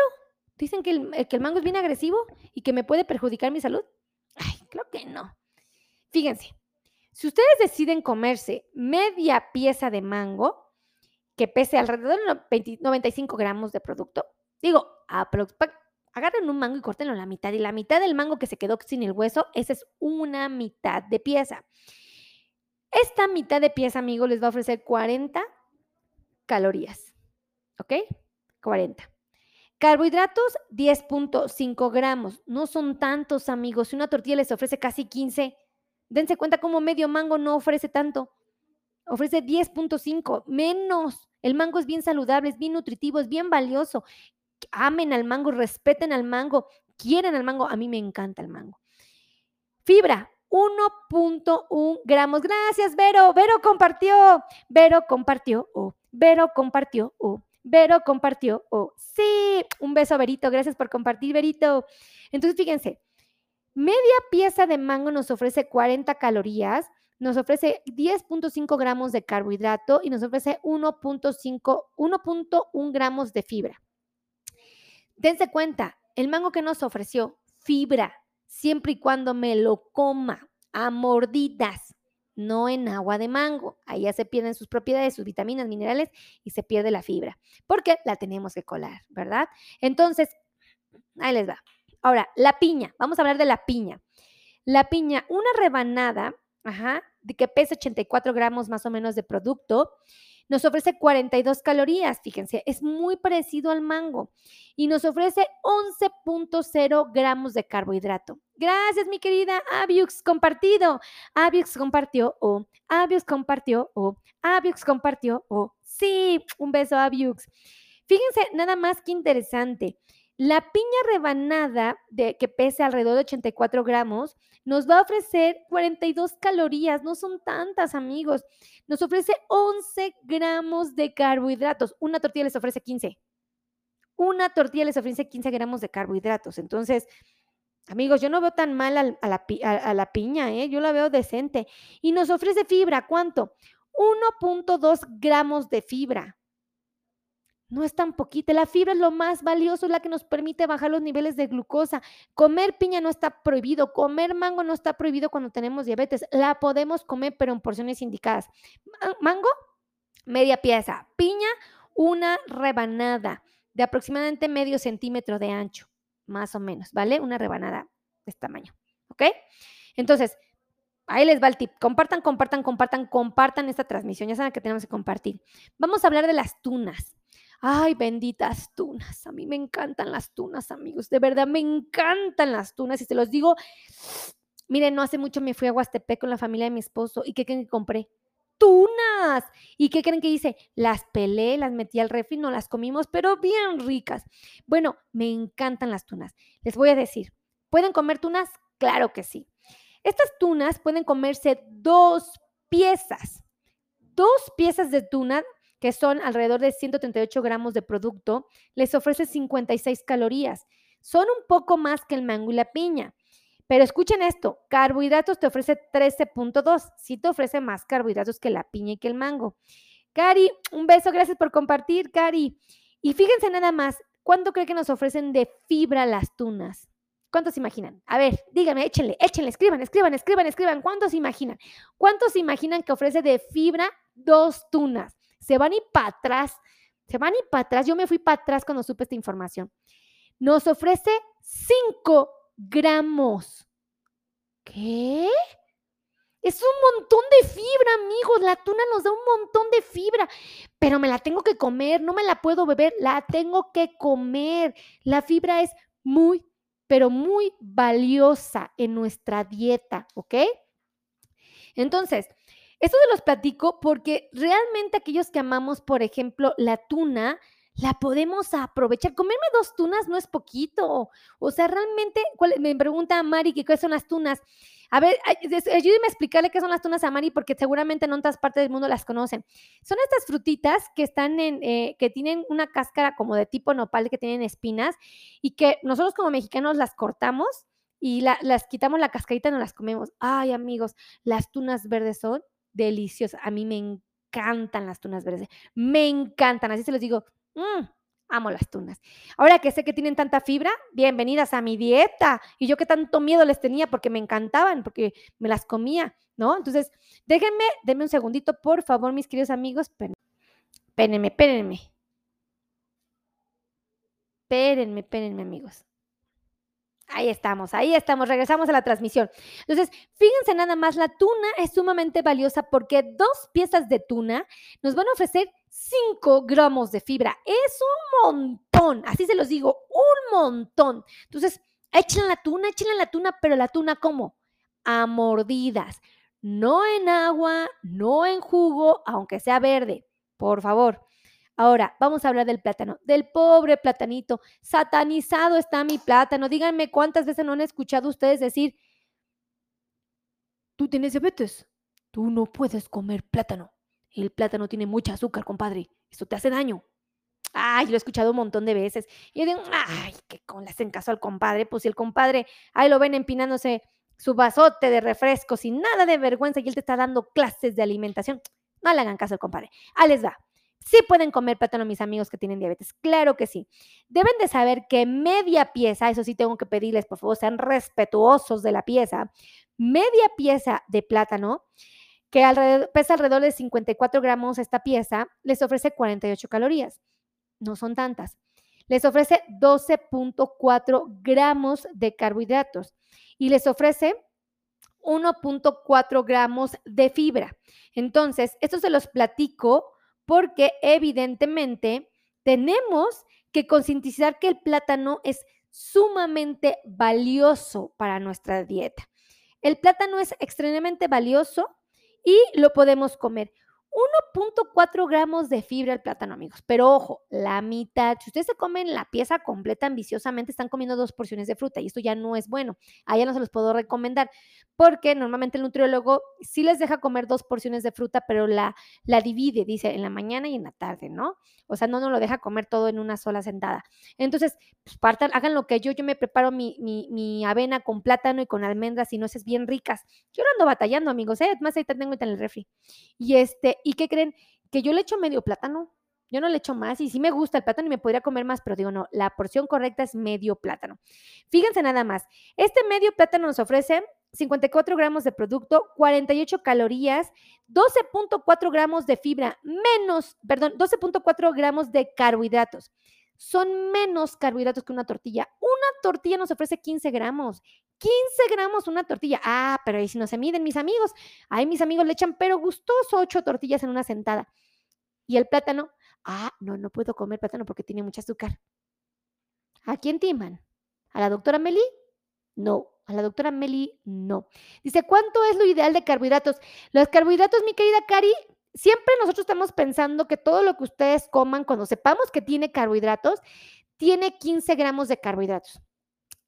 dicen que el, eh, que el mango es bien agresivo y que me puede perjudicar mi salud. Ay, creo que no. Fíjense, si ustedes deciden comerse media pieza de mango, que pese alrededor de 95 gramos de producto, digo, agarren un mango y córtenlo la mitad. Y la mitad del mango que se quedó sin el hueso, esa es una mitad de pieza. Esta mitad de pieza, amigo, les va a ofrecer 40 calorías. ¿Ok? 40. Carbohidratos, 10.5 gramos. No son tantos, amigos. Si una tortilla les ofrece casi 15, dense cuenta cómo medio mango no ofrece tanto. Ofrece 10.5, menos. El mango es bien saludable, es bien nutritivo, es bien valioso. Amen al mango, respeten al mango, quieren al mango. A mí me encanta el mango. Fibra, 1.1 gramos. Gracias, Vero. Vero compartió. Vero compartió. Oh, Vero compartió. Oh, Vero compartió. Oh, sí. Un beso, Verito. Gracias por compartir, Verito. Entonces, fíjense, media pieza de mango nos ofrece 40 calorías, nos ofrece 10.5 gramos de carbohidrato y nos ofrece 1.5, 1.1 gramos de fibra. Dense cuenta, el mango que nos ofreció fibra, siempre y cuando me lo coma a mordidas, no en agua de mango. Ahí ya se pierden sus propiedades, sus vitaminas, minerales y se pierde la fibra, porque la tenemos que colar, ¿verdad? Entonces, ahí les va. Ahora, la piña, vamos a hablar de la piña. La piña, una rebanada, ajá, de que pesa 84 gramos más o menos de producto, nos ofrece 42 calorías, fíjense, es muy parecido al mango y nos ofrece 11.0 gramos de carbohidrato. Gracias, mi querida Abiux compartido. Abiux compartió o Abiux compartió o Abiux compartió o sí, un beso Abiux. Fíjense, nada más que interesante. La piña rebanada de, que pesa alrededor de 84 gramos nos va a ofrecer 42 calorías, no son tantas amigos. Nos ofrece 11 gramos de carbohidratos. Una tortilla les ofrece 15. Una tortilla les ofrece 15 gramos de carbohidratos. Entonces, amigos, yo no veo tan mal a, la, a la piña, ¿eh? yo la veo decente. Y nos ofrece fibra, ¿cuánto? 1.2 gramos de fibra. No es tan poquita. La fibra es lo más valioso, es la que nos permite bajar los niveles de glucosa. Comer piña no está prohibido, comer mango no está prohibido cuando tenemos diabetes. La podemos comer, pero en porciones indicadas. Mango, media pieza. Piña, una rebanada de aproximadamente medio centímetro de ancho, más o menos, ¿vale? Una rebanada de este tamaño, ¿ok? Entonces, ahí les va el tip. Compartan, compartan, compartan, compartan esta transmisión. Ya saben que tenemos que compartir. Vamos a hablar de las tunas. Ay, benditas tunas. A mí me encantan las tunas, amigos. De verdad, me encantan las tunas. Y se los digo, miren, no hace mucho me fui a Huastepec con la familia de mi esposo. ¿Y qué creen que compré? Tunas. ¿Y qué creen que hice? Las pelé, las metí al refri, no las comimos, pero bien ricas. Bueno, me encantan las tunas. Les voy a decir, ¿pueden comer tunas? Claro que sí. Estas tunas pueden comerse dos piezas. Dos piezas de tuna que son alrededor de 138 gramos de producto, les ofrece 56 calorías. Son un poco más que el mango y la piña. Pero escuchen esto, carbohidratos te ofrece 13.2, sí te ofrece más carbohidratos que la piña y que el mango. Cari, un beso, gracias por compartir, Cari. Y fíjense nada más, ¿cuánto cree que nos ofrecen de fibra las tunas? ¿Cuántos imaginan? A ver, díganme, échenle, échenle, escriban, escriban, escriban, escriban. ¿Cuántos imaginan? ¿Cuántos imaginan que ofrece de fibra dos tunas? Se van y para atrás, se van y para atrás. Yo me fui para atrás cuando supe esta información. Nos ofrece 5 gramos. ¿Qué? Es un montón de fibra, amigos. La tuna nos da un montón de fibra, pero me la tengo que comer, no me la puedo beber, la tengo que comer. La fibra es muy, pero muy valiosa en nuestra dieta, ¿ok? Entonces, esto se los platico porque realmente aquellos que amamos, por ejemplo, la tuna, la podemos aprovechar. Comerme dos tunas no es poquito. O sea, realmente, me pregunta Mari que qué son las tunas. A ver, ayúdeme a explicarle qué son las tunas a Mari, porque seguramente en otras partes del mundo las conocen. Son estas frutitas que están en, eh, que tienen una cáscara como de tipo nopal, que tienen espinas, y que nosotros como mexicanos las cortamos y las quitamos la cascarita y no las comemos. Ay, amigos, las tunas verdes son deliciosa. A mí me encantan las tunas verdes. Me encantan. Así se los digo. Mm, amo las tunas. Ahora que sé que tienen tanta fibra, bienvenidas a mi dieta. Y yo que tanto miedo les tenía porque me encantaban, porque me las comía, ¿no? Entonces, déjenme, denme un segundito, por favor, mis queridos amigos. Espérenme, espérenme. Espérenme, espérenme, amigos. Ahí estamos, ahí estamos, regresamos a la transmisión. Entonces, fíjense nada más, la tuna es sumamente valiosa porque dos piezas de tuna nos van a ofrecer 5 gramos de fibra. Es un montón, así se los digo, un montón. Entonces, échenle la tuna, échenle la tuna, pero la tuna ¿cómo? A mordidas. No en agua, no en jugo, aunque sea verde, por favor. Ahora, vamos a hablar del plátano, del pobre platanito. Satanizado está mi plátano. Díganme cuántas veces no han escuchado ustedes decir, tú tienes diabetes, tú no puedes comer plátano. El plátano tiene mucha azúcar, compadre, eso te hace daño. Ay, lo he escuchado un montón de veces. Y yo digo, ay, que con le hacen caso al compadre, pues si el compadre, ahí lo ven empinándose su vasote de refresco sin nada de vergüenza y él te está dando clases de alimentación. No le hagan caso al compadre. Ahí les va. Sí pueden comer plátano mis amigos que tienen diabetes, claro que sí. Deben de saber que media pieza, eso sí tengo que pedirles, por favor, sean respetuosos de la pieza, media pieza de plátano, que pesa alrededor de 54 gramos esta pieza, les ofrece 48 calorías. No son tantas. Les ofrece 12.4 gramos de carbohidratos y les ofrece 1.4 gramos de fibra. Entonces, esto se los platico porque evidentemente tenemos que concientizar que el plátano es sumamente valioso para nuestra dieta. El plátano es extremadamente valioso y lo podemos comer. 1.4 gramos de fibra el plátano, amigos. Pero ojo, la mitad. Si ustedes se comen la pieza completa ambiciosamente, están comiendo dos porciones de fruta y esto ya no es bueno. Allá no se los puedo recomendar porque normalmente el nutriólogo sí les deja comer dos porciones de fruta, pero la, la divide, dice, en la mañana y en la tarde, ¿no? O sea, no nos lo deja comer todo en una sola sentada. Entonces, pues partan, hagan lo que yo, yo me preparo mi, mi, avena con plátano y con almendras y nueces bien ricas. Yo no ando batallando, amigos, ¿eh? Más ahí tengo en el refri. Y este, ¿y qué creen? Que yo le echo medio plátano. Yo no le echo más y sí me gusta el plátano y me podría comer más, pero digo, no, la porción correcta es medio plátano. Fíjense nada más, este medio plátano nos ofrece 54 gramos de producto, 48 calorías, 12.4 gramos de fibra, menos, perdón, 12.4 gramos de carbohidratos. Son menos carbohidratos que una tortilla. Una tortilla nos ofrece 15 gramos. 15 gramos una tortilla. Ah, pero ahí si no se miden mis amigos. Ahí mis amigos le echan, pero gustoso, 8 tortillas en una sentada. Y el plátano, ah, no, no puedo comer plátano porque tiene mucho azúcar. ¿A quién timan? ¿A la doctora Meli? No, a la doctora Meli no. Dice, ¿cuánto es lo ideal de carbohidratos? Los carbohidratos, mi querida Cari, siempre nosotros estamos pensando que todo lo que ustedes coman, cuando sepamos que tiene carbohidratos, tiene 15 gramos de carbohidratos.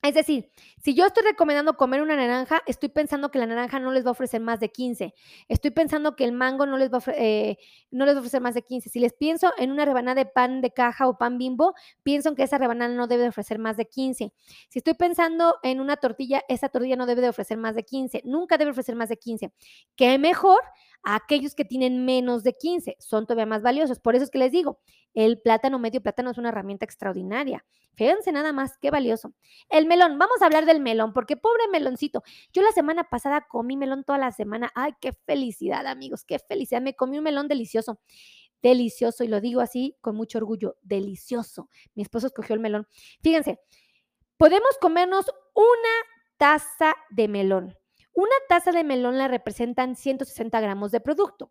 Es decir, si yo estoy recomendando comer una naranja, estoy pensando que la naranja no les va a ofrecer más de 15. Estoy pensando que el mango no les va a, eh, no les va a ofrecer más de 15. Si les pienso en una rebanada de pan de caja o pan bimbo, pienso en que esa rebanada no debe de ofrecer más de 15. Si estoy pensando en una tortilla, esa tortilla no debe de ofrecer más de 15. Nunca debe ofrecer más de 15. ¿Qué mejor? aquellos que tienen menos de 15 son todavía más valiosos. Por eso es que les digo, el plátano medio plátano es una herramienta extraordinaria. Fíjense nada más, qué valioso. El melón, vamos a hablar del melón, porque pobre meloncito. Yo la semana pasada comí melón toda la semana. Ay, qué felicidad, amigos, qué felicidad. Me comí un melón delicioso. Delicioso, y lo digo así con mucho orgullo, delicioso. Mi esposo escogió el melón. Fíjense, podemos comernos una taza de melón una taza de melón la representan 160 gramos de producto.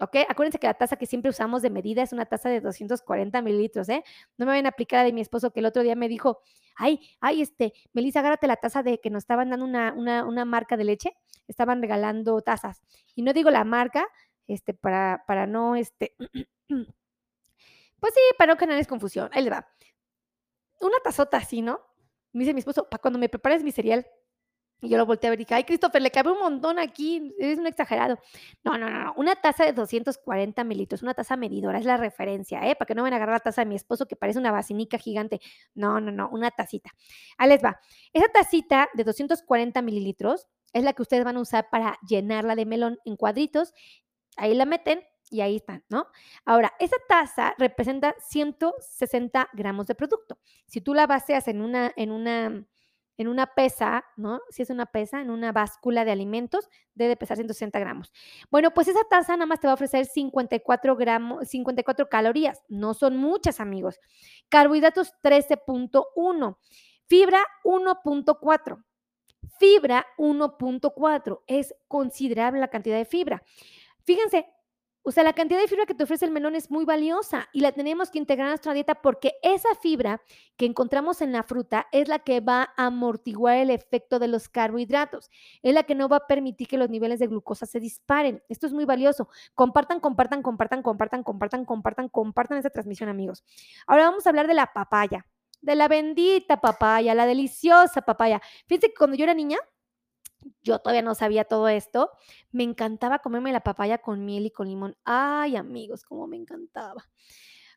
¿Ok? Acuérdense que la taza que siempre usamos de medida es una taza de 240 mililitros, ¿eh? No me vayan a aplicar de mi esposo que el otro día me dijo, ay, ay, este, Melissa, agárrate la taza de que nos estaban dando una, una, marca de leche, estaban regalando tazas. Y no digo la marca, este, para, para no, este, pues sí, para no generar confusión. Ahí le va. Una tazota así, ¿no? Me dice mi esposo, para cuando me prepares mi cereal, y yo lo volteé a ver y dije, ay, Christopher, le cabe un montón aquí, eres un exagerado. No, no, no, no, una taza de 240 mililitros, una taza medidora, es la referencia, ¿eh? Para que no vayan a agarrar la taza de mi esposo que parece una vacinica gigante. No, no, no, una tacita. Ahí les va. Esa tacita de 240 mililitros es la que ustedes van a usar para llenarla de melón en cuadritos. Ahí la meten y ahí están, ¿no? Ahora, esa taza representa 160 gramos de producto. Si tú la baseas en una, en una en una pesa, ¿no? Si es una pesa, en una báscula de alimentos, debe pesar 160 gramos. Bueno, pues esa taza nada más te va a ofrecer 54 gramos, 54 calorías. No son muchas, amigos. Carbohidratos 13.1. Fibra 1.4. Fibra 1.4. Es considerable la cantidad de fibra. Fíjense, o sea, la cantidad de fibra que te ofrece el melón es muy valiosa y la tenemos que integrar a nuestra dieta porque esa fibra que encontramos en la fruta es la que va a amortiguar el efecto de los carbohidratos, es la que no va a permitir que los niveles de glucosa se disparen. Esto es muy valioso. Compartan, compartan, compartan, compartan, compartan, compartan, compartan esta transmisión, amigos. Ahora vamos a hablar de la papaya, de la bendita papaya, la deliciosa papaya. Fíjense que cuando yo era niña, yo todavía no sabía todo esto, me encantaba comerme la papaya con miel y con limón. Ay, amigos, cómo me encantaba.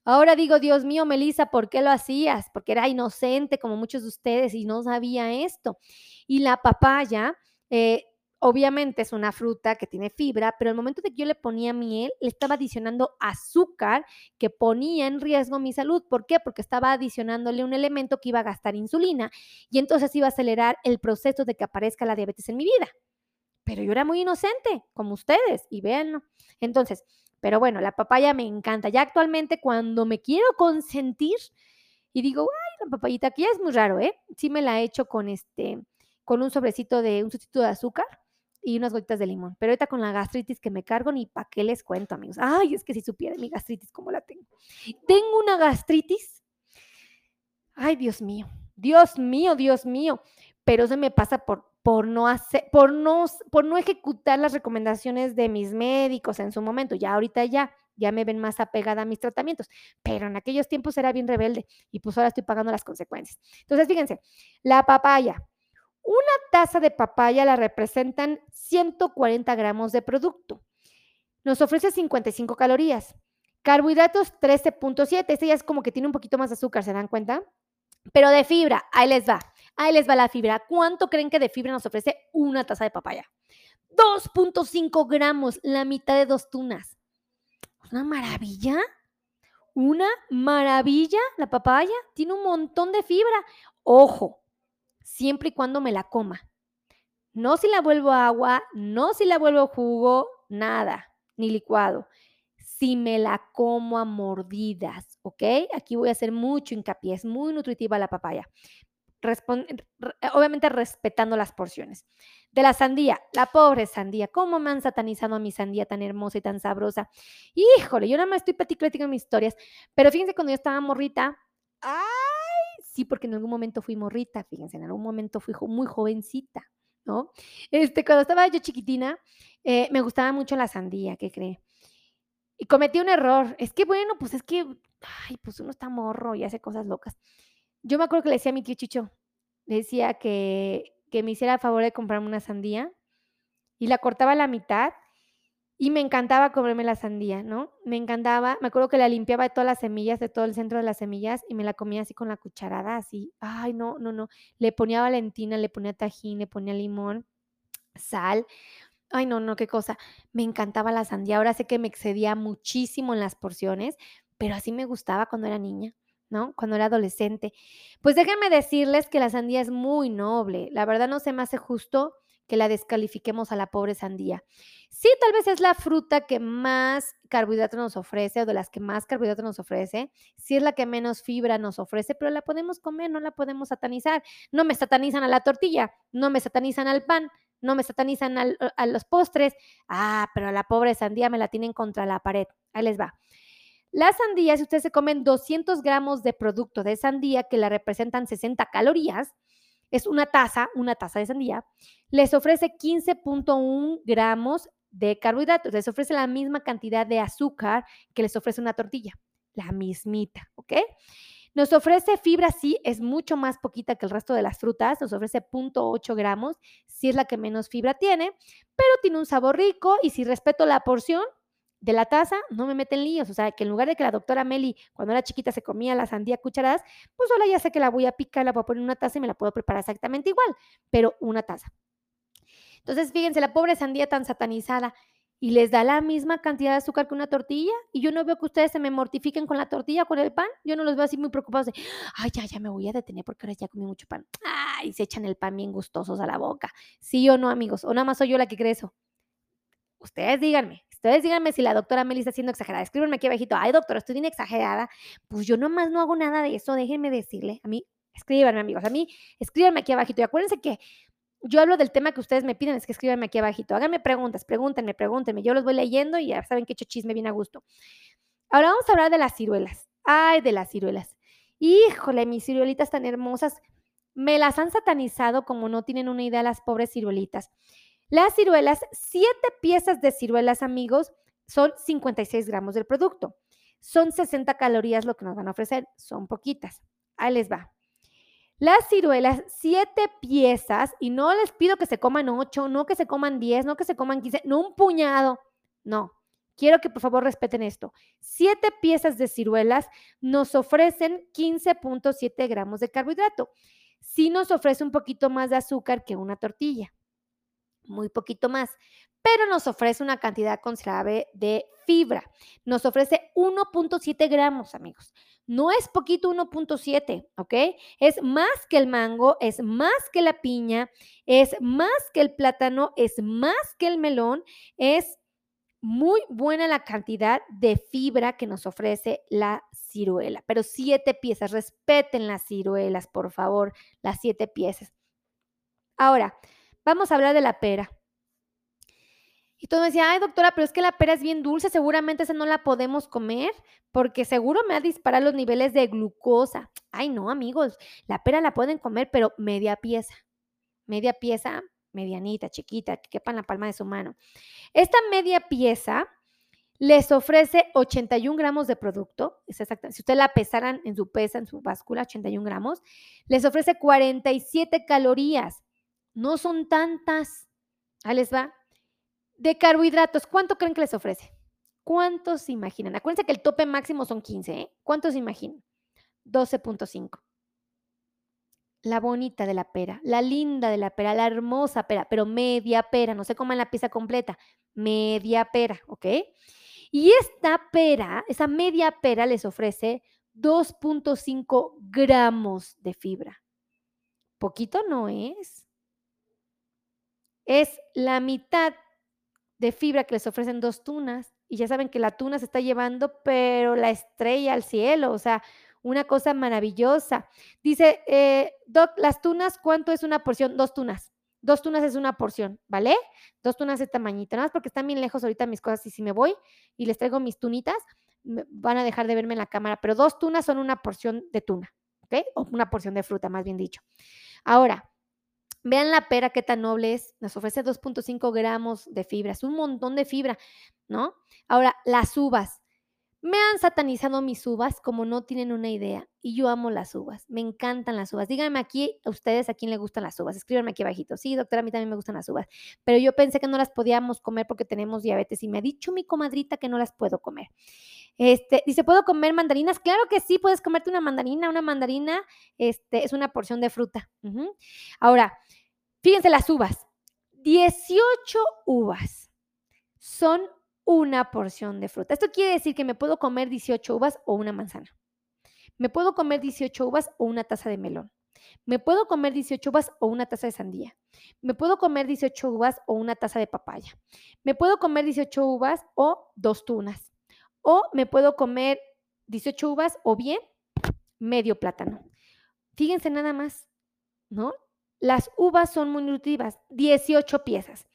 Ahora digo, Dios mío, Melissa, ¿por qué lo hacías? Porque era inocente como muchos de ustedes y no sabía esto. Y la papaya, eh, obviamente es una fruta que tiene fibra, pero al momento de que yo le ponía miel, le estaba adicionando azúcar que ponía en riesgo mi salud. ¿Por qué? Porque estaba adicionándole un elemento que iba a gastar insulina y entonces iba a acelerar el proceso de que aparezca la diabetes en mi vida. Pero yo era muy inocente, como ustedes, y véanlo. Entonces, pero bueno, la papaya me encanta. Ya actualmente cuando me quiero consentir y digo, ay, la papayita, aquí es muy raro, ¿eh? Sí me la he hecho con este, con un sobrecito de un sustituto de azúcar y unas gotitas de limón. Pero ahorita con la gastritis que me cargo, ni para qué les cuento, amigos. Ay, es que si supiera mi gastritis, ¿cómo la tengo? Tengo una gastritis. Ay, Dios mío, Dios mío, Dios mío. Pero eso me pasa por, por, no hacer, por, no, por no ejecutar las recomendaciones de mis médicos en su momento. Ya ahorita ya, ya me ven más apegada a mis tratamientos. Pero en aquellos tiempos era bien rebelde y pues ahora estoy pagando las consecuencias. Entonces, fíjense, la papaya, una taza de papaya la representan 140 gramos de producto. Nos ofrece 55 calorías. Carbohidratos 13.7. Este ya es como que tiene un poquito más de azúcar, ¿se dan cuenta? Pero de fibra, ahí les va. Ahí les va la fibra. ¿Cuánto creen que de fibra nos ofrece una taza de papaya? 2.5 gramos, la mitad de dos tunas. ¿Una maravilla? Una maravilla la papaya. Tiene un montón de fibra. Ojo, siempre y cuando me la coma. No si la vuelvo agua, no si la vuelvo jugo, nada, ni licuado. Si me la como a mordidas, ¿ok? Aquí voy a hacer mucho hincapié, es muy nutritiva la papaya. obviamente respetando las porciones. De la sandía, la pobre sandía, ¿cómo me han satanizado a mi sandía tan hermosa y tan sabrosa? Híjole, yo nada más estoy en mis historias, pero fíjense cuando yo estaba morrita, ¡ah! Sí, porque en algún momento fui morrita, fíjense, en algún momento fui muy jovencita, ¿no? Este, cuando estaba yo chiquitina, eh, me gustaba mucho la sandía, ¿qué cree? Y cometí un error. Es que, bueno, pues es que, ay, pues uno está morro y hace cosas locas. Yo me acuerdo que le decía a mi tío Chicho, le decía que, que me hiciera el favor de comprarme una sandía y la cortaba a la mitad y me encantaba comerme la sandía, ¿no? Me encantaba. Me acuerdo que la limpiaba de todas las semillas, de todo el centro de las semillas, y me la comía así con la cucharada, así. Ay, no, no, no. Le ponía valentina, le ponía tajín, le ponía limón, sal. Ay, no, no, qué cosa. Me encantaba la sandía. Ahora sé que me excedía muchísimo en las porciones, pero así me gustaba cuando era niña. ¿no? Cuando era adolescente. Pues déjenme decirles que la sandía es muy noble. La verdad no se me hace justo que la descalifiquemos a la pobre sandía. Sí, tal vez es la fruta que más carbohidratos nos ofrece o de las que más carbohidratos nos ofrece. Sí es la que menos fibra nos ofrece, pero la podemos comer, no la podemos satanizar. No me satanizan a la tortilla, no me satanizan al pan, no me satanizan a los postres. Ah, pero a la pobre sandía me la tienen contra la pared. Ahí les va. La sandía, si ustedes se comen 200 gramos de producto de sandía que la representan 60 calorías, es una taza, una taza de sandía, les ofrece 15.1 gramos de carbohidratos, les ofrece la misma cantidad de azúcar que les ofrece una tortilla, la mismita, ¿ok? Nos ofrece fibra, sí, es mucho más poquita que el resto de las frutas, nos ofrece 0.8 gramos, sí es la que menos fibra tiene, pero tiene un sabor rico y si respeto la porción, de la taza, no me meten líos. O sea, que en lugar de que la doctora Meli, cuando era chiquita, se comía la sandía cucharadas, pues ahora ya sé que la voy a picar, la voy a poner en una taza y me la puedo preparar exactamente igual, pero una taza. Entonces, fíjense, la pobre sandía tan satanizada y les da la misma cantidad de azúcar que una tortilla y yo no veo que ustedes se me mortifiquen con la tortilla, con el pan. Yo no los veo así muy preocupados de, ay, ya, ya me voy a detener porque ahora ya comí mucho pan. Ay, se echan el pan bien gustosos a la boca. Sí o no, amigos, o nada más soy yo la que cree eso. Ustedes díganme, Ustedes díganme si la doctora Meli está siendo exagerada. Escríbanme aquí abajito, ay doctora, estoy bien exagerada. Pues yo nomás no hago nada de eso, déjenme decirle. A mí, escríbanme amigos, a mí, escríbanme aquí abajito. Y acuérdense que yo hablo del tema que ustedes me piden, es que escríbanme aquí abajito. Háganme preguntas, pregúntenme, pregúntenme. Yo los voy leyendo y ya saben que he hecho chisme bien a gusto. Ahora vamos a hablar de las ciruelas. Ay, de las ciruelas. Híjole, mis ciruelitas tan hermosas. Me las han satanizado como no tienen una idea las pobres ciruelitas. Las ciruelas, siete piezas de ciruelas, amigos, son 56 gramos del producto. Son 60 calorías lo que nos van a ofrecer, son poquitas. Ahí les va. Las ciruelas, siete piezas, y no les pido que se coman ocho, no que se coman diez, no que se coman quince, no un puñado, no. Quiero que por favor respeten esto. Siete piezas de ciruelas nos ofrecen 15.7 gramos de carbohidrato. Sí nos ofrece un poquito más de azúcar que una tortilla, muy poquito más, pero nos ofrece una cantidad considerable de fibra. Nos ofrece 1.7 gramos, amigos. No es poquito 1.7, ¿ok? Es más que el mango, es más que la piña, es más que el plátano, es más que el melón, es muy buena la cantidad de fibra que nos ofrece la ciruela. Pero siete piezas, respeten las ciruelas, por favor, las siete piezas. Ahora, vamos a hablar de la pera. Y todo me decía, ay doctora, pero es que la pera es bien dulce, seguramente esa no la podemos comer porque seguro me va a disparar los niveles de glucosa. Ay no, amigos, la pera la pueden comer, pero media pieza. Media pieza, medianita, chiquita, que quepa en la palma de su mano. Esta media pieza les ofrece 81 gramos de producto, es exacta, si ustedes la pesaran en su pesa, en su báscula, 81 gramos, les ofrece 47 calorías. No son tantas. Ahí les va. De carbohidratos, ¿cuánto creen que les ofrece? ¿Cuántos se imaginan? Acuérdense que el tope máximo son 15, ¿eh? ¿Cuántos se imaginan? 12.5. La bonita de la pera, la linda de la pera, la hermosa pera, pero media pera, no se coman la pieza completa, media pera, ¿ok? Y esta pera, esa media pera les ofrece 2.5 gramos de fibra. Poquito no es. Es la mitad de fibra que les ofrecen dos tunas. Y ya saben que la tuna se está llevando, pero la estrella al cielo, o sea, una cosa maravillosa. Dice, eh, Doc, las tunas, ¿cuánto es una porción? Dos tunas. Dos tunas es una porción, ¿vale? Dos tunas de tamañito, nada más porque están bien lejos ahorita mis cosas y si me voy y les traigo mis tunitas, van a dejar de verme en la cámara, pero dos tunas son una porción de tuna, ¿ok? O una porción de fruta, más bien dicho. Ahora, Vean la pera, qué tan noble es. Nos ofrece 2.5 gramos de fibra. Es un montón de fibra, ¿no? Ahora, las uvas. Me han satanizado mis uvas como no tienen una idea. Y yo amo las uvas. Me encantan las uvas. Díganme aquí a ustedes a quién le gustan las uvas. Escríbanme aquí abajito. Sí, doctora, a mí también me gustan las uvas. Pero yo pensé que no las podíamos comer porque tenemos diabetes. Y me ha dicho mi comadrita que no las puedo comer. Este, dice, ¿puedo comer mandarinas? Claro que sí, puedes comerte una mandarina. Una mandarina este, es una porción de fruta. Ahora, fíjense las uvas. 18 uvas son una porción de fruta. Esto quiere decir que me puedo comer 18 uvas o una manzana. Me puedo comer 18 uvas o una taza de melón. Me puedo comer 18 uvas o una taza de sandía. Me puedo comer 18 uvas o una taza de papaya. Me puedo comer 18 uvas o dos tunas. O me puedo comer 18 uvas o bien medio plátano. Fíjense nada más, ¿no? Las uvas son muy nutritivas, 18 piezas.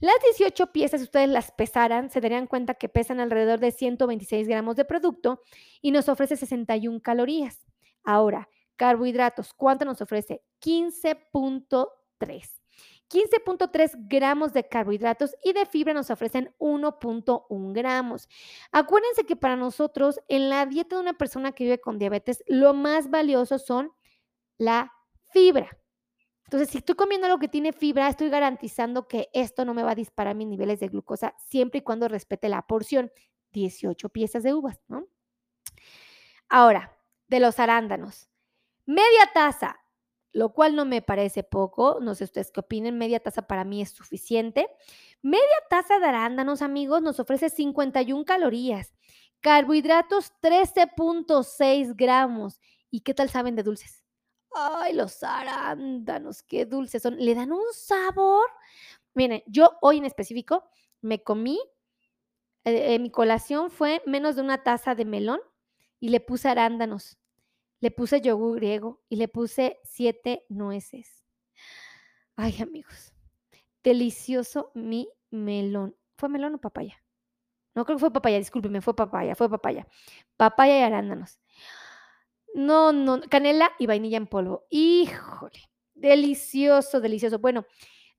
Las 18 piezas, si ustedes las pesaran, se darían cuenta que pesan alrededor de 126 gramos de producto y nos ofrece 61 calorías. Ahora, carbohidratos, ¿cuánto nos ofrece? 15.3. 15.3 gramos de carbohidratos y de fibra nos ofrecen 1.1 gramos. Acuérdense que para nosotros, en la dieta de una persona que vive con diabetes, lo más valioso son la fibra. Entonces, si estoy comiendo algo que tiene fibra, estoy garantizando que esto no me va a disparar mis niveles de glucosa siempre y cuando respete la porción. 18 piezas de uvas, ¿no? Ahora, de los arándanos. Media taza, lo cual no me parece poco. No sé ustedes qué opinen. Media taza para mí es suficiente. Media taza de arándanos, amigos, nos ofrece 51 calorías. Carbohidratos, 13.6 gramos. ¿Y qué tal saben de dulces? Ay, los arándanos, qué dulces son. Le dan un sabor. Miren, yo hoy en específico me comí, eh, eh, mi colación fue menos de una taza de melón y le puse arándanos, le puse yogur griego y le puse siete nueces. Ay, amigos, delicioso mi melón. ¿Fue melón o papaya? No creo que fue papaya, discúlpeme, fue papaya, fue papaya. Papaya y arándanos. No, no, canela y vainilla en polvo. Híjole, delicioso, delicioso. Bueno,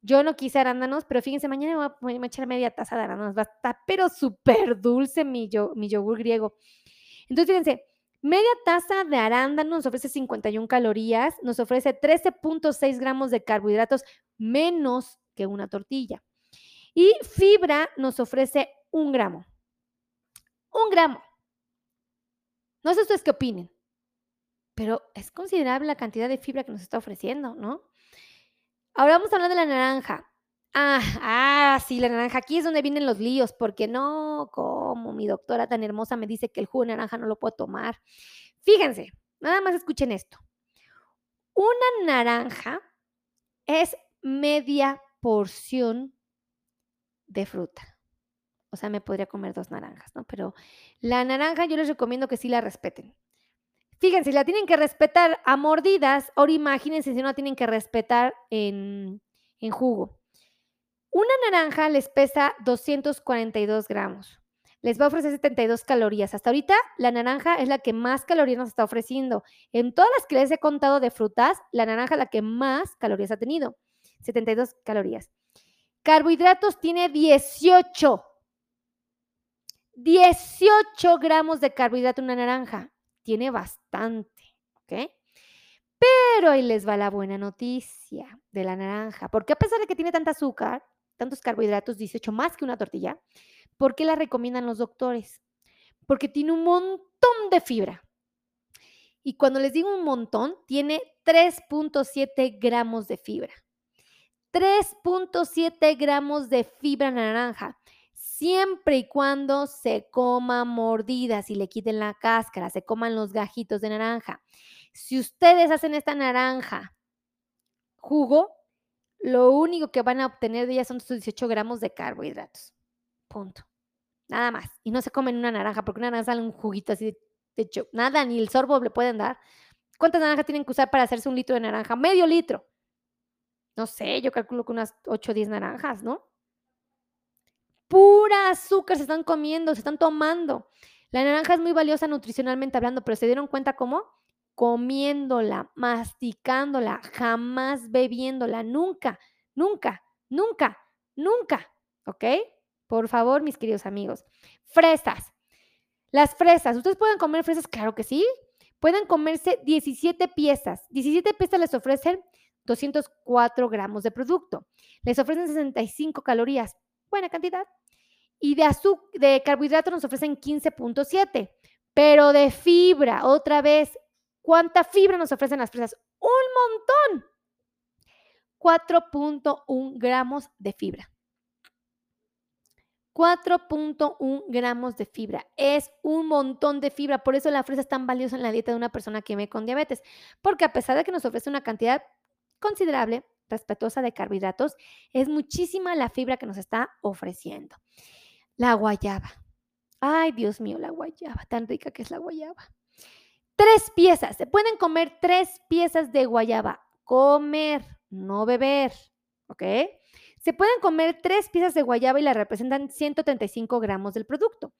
yo no quise arándanos, pero fíjense, mañana voy a, echar media taza de arándanos. Va a estar, pero súper dulce mi, yo, mi yogur griego. Entonces, fíjense, Media taza de arándano nos ofrece 51 calorías, nos ofrece 13.6 gramos de carbohidratos menos que una tortilla. Y fibra nos ofrece un gramo. Un gramo. No sé ustedes qué opinen, pero es considerable la cantidad de fibra que nos está ofreciendo, ¿no? Ahora vamos a hablar de la naranja. Ah, ah, sí, la naranja. Aquí es donde vienen los líos, porque no, como mi doctora tan hermosa me dice que el jugo de naranja no lo puedo tomar. Fíjense, nada más escuchen esto. Una naranja es media porción de fruta. O sea, me podría comer dos naranjas, ¿no? Pero la naranja yo les recomiendo que sí la respeten. Fíjense, la tienen que respetar a mordidas. Ahora imagínense si no la tienen que respetar en, en jugo. Una naranja les pesa 242 gramos. Les va a ofrecer 72 calorías. Hasta ahorita, la naranja es la que más calorías nos está ofreciendo. En todas las que les he contado de frutas, la naranja es la que más calorías ha tenido. 72 calorías. Carbohidratos tiene 18. 18 gramos de carbohidrato una naranja. Tiene bastante, ¿ok? Pero ahí les va la buena noticia de la naranja, porque a pesar de que tiene tanta azúcar, tantos carbohidratos, 18 más que una tortilla, ¿por qué la recomiendan los doctores? Porque tiene un montón de fibra. Y cuando les digo un montón, tiene 3.7 gramos de fibra. 3.7 gramos de fibra naranja, siempre y cuando se coma mordidas y le quiten la cáscara, se coman los gajitos de naranja. Si ustedes hacen esta naranja jugo, lo único que van a obtener de ella son estos 18 gramos de carbohidratos. Punto. Nada más. Y no se comen una naranja, porque una naranja sale un juguito así de, hecho, nada, ni el sorbo le pueden dar. ¿Cuántas naranjas tienen que usar para hacerse un litro de naranja? Medio litro. No sé, yo calculo que unas 8 o 10 naranjas, ¿no? Pura azúcar se están comiendo, se están tomando. La naranja es muy valiosa nutricionalmente hablando, pero ¿se dieron cuenta cómo? Comiéndola, masticándola, jamás bebiéndola, nunca, nunca, nunca, nunca, ¿ok? Por favor, mis queridos amigos. Fresas. Las fresas, ¿ustedes pueden comer fresas? Claro que sí. Pueden comerse 17 piezas. 17 piezas les ofrecen 204 gramos de producto. Les ofrecen 65 calorías. Buena cantidad. Y de, azúcar, de carbohidratos nos ofrecen 15.7. Pero de fibra, otra vez, ¿Cuánta fibra nos ofrecen las fresas? Un montón. 4.1 gramos de fibra. 4.1 gramos de fibra. Es un montón de fibra. Por eso la fresa es tan valiosa en la dieta de una persona que vive con diabetes. Porque a pesar de que nos ofrece una cantidad considerable, respetuosa de carbohidratos, es muchísima la fibra que nos está ofreciendo. La guayaba. Ay, Dios mío, la guayaba. Tan rica que es la guayaba. Tres piezas. Se pueden comer tres piezas de guayaba. Comer, no beber. ¿Ok? Se pueden comer tres piezas de guayaba y la representan 135 gramos del producto.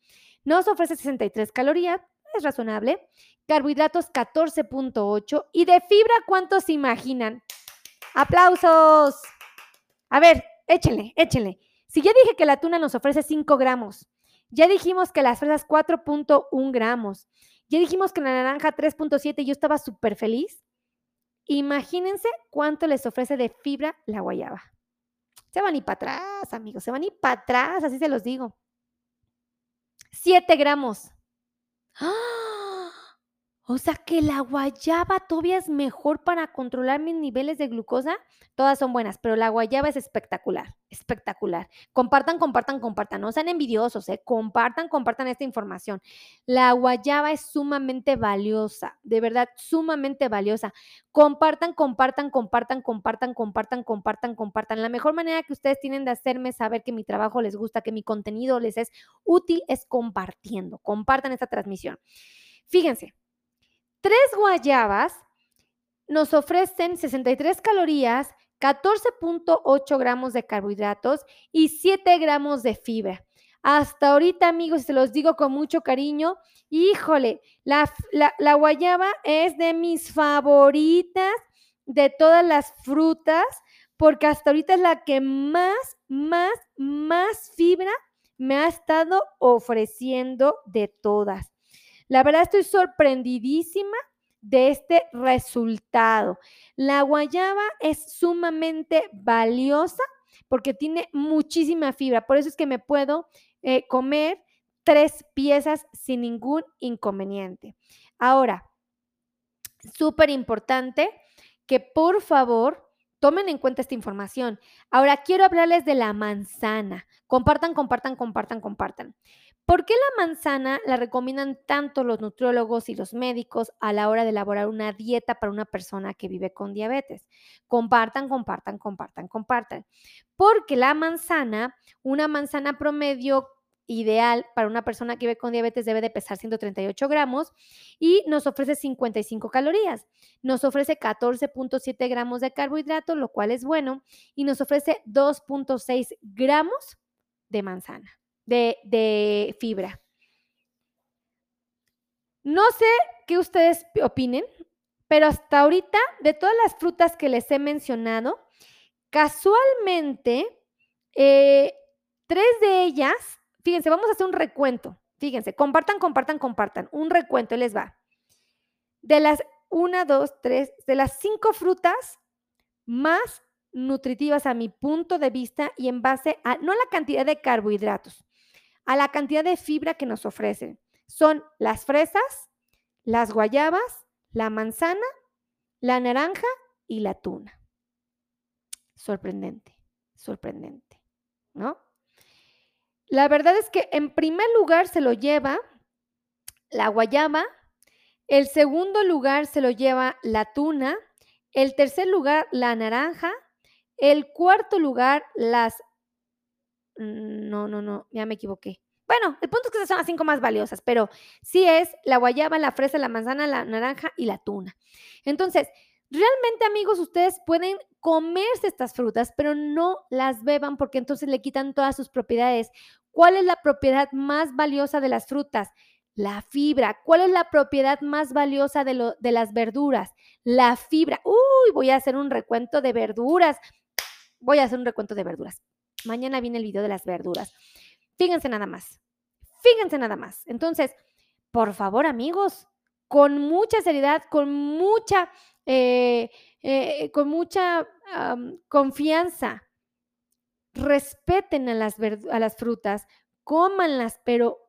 Nos ofrece 63 calorías, es razonable. Carbohidratos 14.8 y de fibra, ¿cuántos se imaginan? ¡Aplausos! A ver, échenle, échenle. Si ya dije que la tuna nos ofrece 5 gramos, ya dijimos que las fresas 4.1 gramos, ya dijimos que la naranja 3.7 yo estaba súper feliz. Imagínense cuánto les ofrece de fibra la guayaba. Se van ir para atrás, amigos, se van ir para atrás, así se los digo. 7 gramos. ¡Ah! O sea que la guayaba todavía es mejor para controlar mis niveles de glucosa. Todas son buenas, pero la guayaba es espectacular, espectacular. Compartan, compartan, compartan. No sean envidiosos, ¿eh? compartan, compartan esta información. La guayaba es sumamente valiosa, de verdad, sumamente valiosa. Compartan, compartan, compartan, compartan, compartan, compartan, compartan. La mejor manera que ustedes tienen de hacerme saber que mi trabajo les gusta, que mi contenido les es útil, es compartiendo. Compartan esta transmisión. Fíjense, Tres guayabas nos ofrecen 63 calorías, 14.8 gramos de carbohidratos y 7 gramos de fibra. Hasta ahorita, amigos, se los digo con mucho cariño, híjole, la, la, guayaba es de mis favoritas de todas las frutas, porque hasta ahorita es la que más, más, más fibra me ha estado ofreciendo de todas. La verdad estoy sorprendidísima de este resultado. La guayaba es sumamente valiosa porque tiene muchísima fibra. Por eso es que me puedo eh, comer tres piezas sin ningún inconveniente. Ahora, súper importante que por favor tomen en cuenta esta información. Ahora quiero hablarles de la manzana. Compartan, compartan, compartan, compartan. ¿Por qué la manzana la recomiendan tanto los nutriólogos y los médicos a la hora de elaborar una dieta para una persona que vive con diabetes? Compartan, compartan, compartan, compartan. Porque la manzana, una manzana promedio ideal para una persona que vive con diabetes debe de pesar 138 gramos y nos ofrece 55 calorías. Nos ofrece 14.7 gramos de carbohidratos, lo cual es bueno, y nos ofrece 2.6 gramos de manzana de, fibra. No sé qué ustedes opinen, pero hasta ahorita, de todas las frutas que les he mencionado, casualmente, eh, tres de ellas, fíjense, vamos a hacer un recuento. Fíjense, compartan, compartan, compartan. Un recuento, les va. De las una, dos, tres, de las cinco frutas más nutritivas a mi punto de vista y en base a, no a la cantidad de carbohidratos, a la cantidad de fibra que nos ofrecen. Son las fresas, las guayabas, la manzana, la naranja y la tuna. Sorprendente, sorprendente, ¿no? La verdad es que en primer lugar se lo lleva la guayaba, el segundo lugar se lo lleva la tuna, el tercer lugar la naranja, el cuarto lugar las no, no, no, ya me equivoqué. Bueno, el punto es que son las cinco más valiosas, pero sí es la guayaba, la fresa, la manzana, la naranja y la tuna. Entonces, realmente amigos, ustedes pueden comerse estas frutas, pero no las beban porque entonces le quitan todas sus propiedades. ¿Cuál es la propiedad más valiosa de las frutas? La fibra. ¿Cuál es la propiedad más valiosa de, de las verduras? La fibra. Uy, voy a hacer un recuento de verduras. Voy a hacer un recuento de verduras. Mañana viene el video de las verduras. Fíjense nada más. Fíjense nada más. Entonces, por favor, amigos, con mucha seriedad, con mucha, eh, eh, con mucha confianza, respeten a las, a las frutas, cómanlas, pero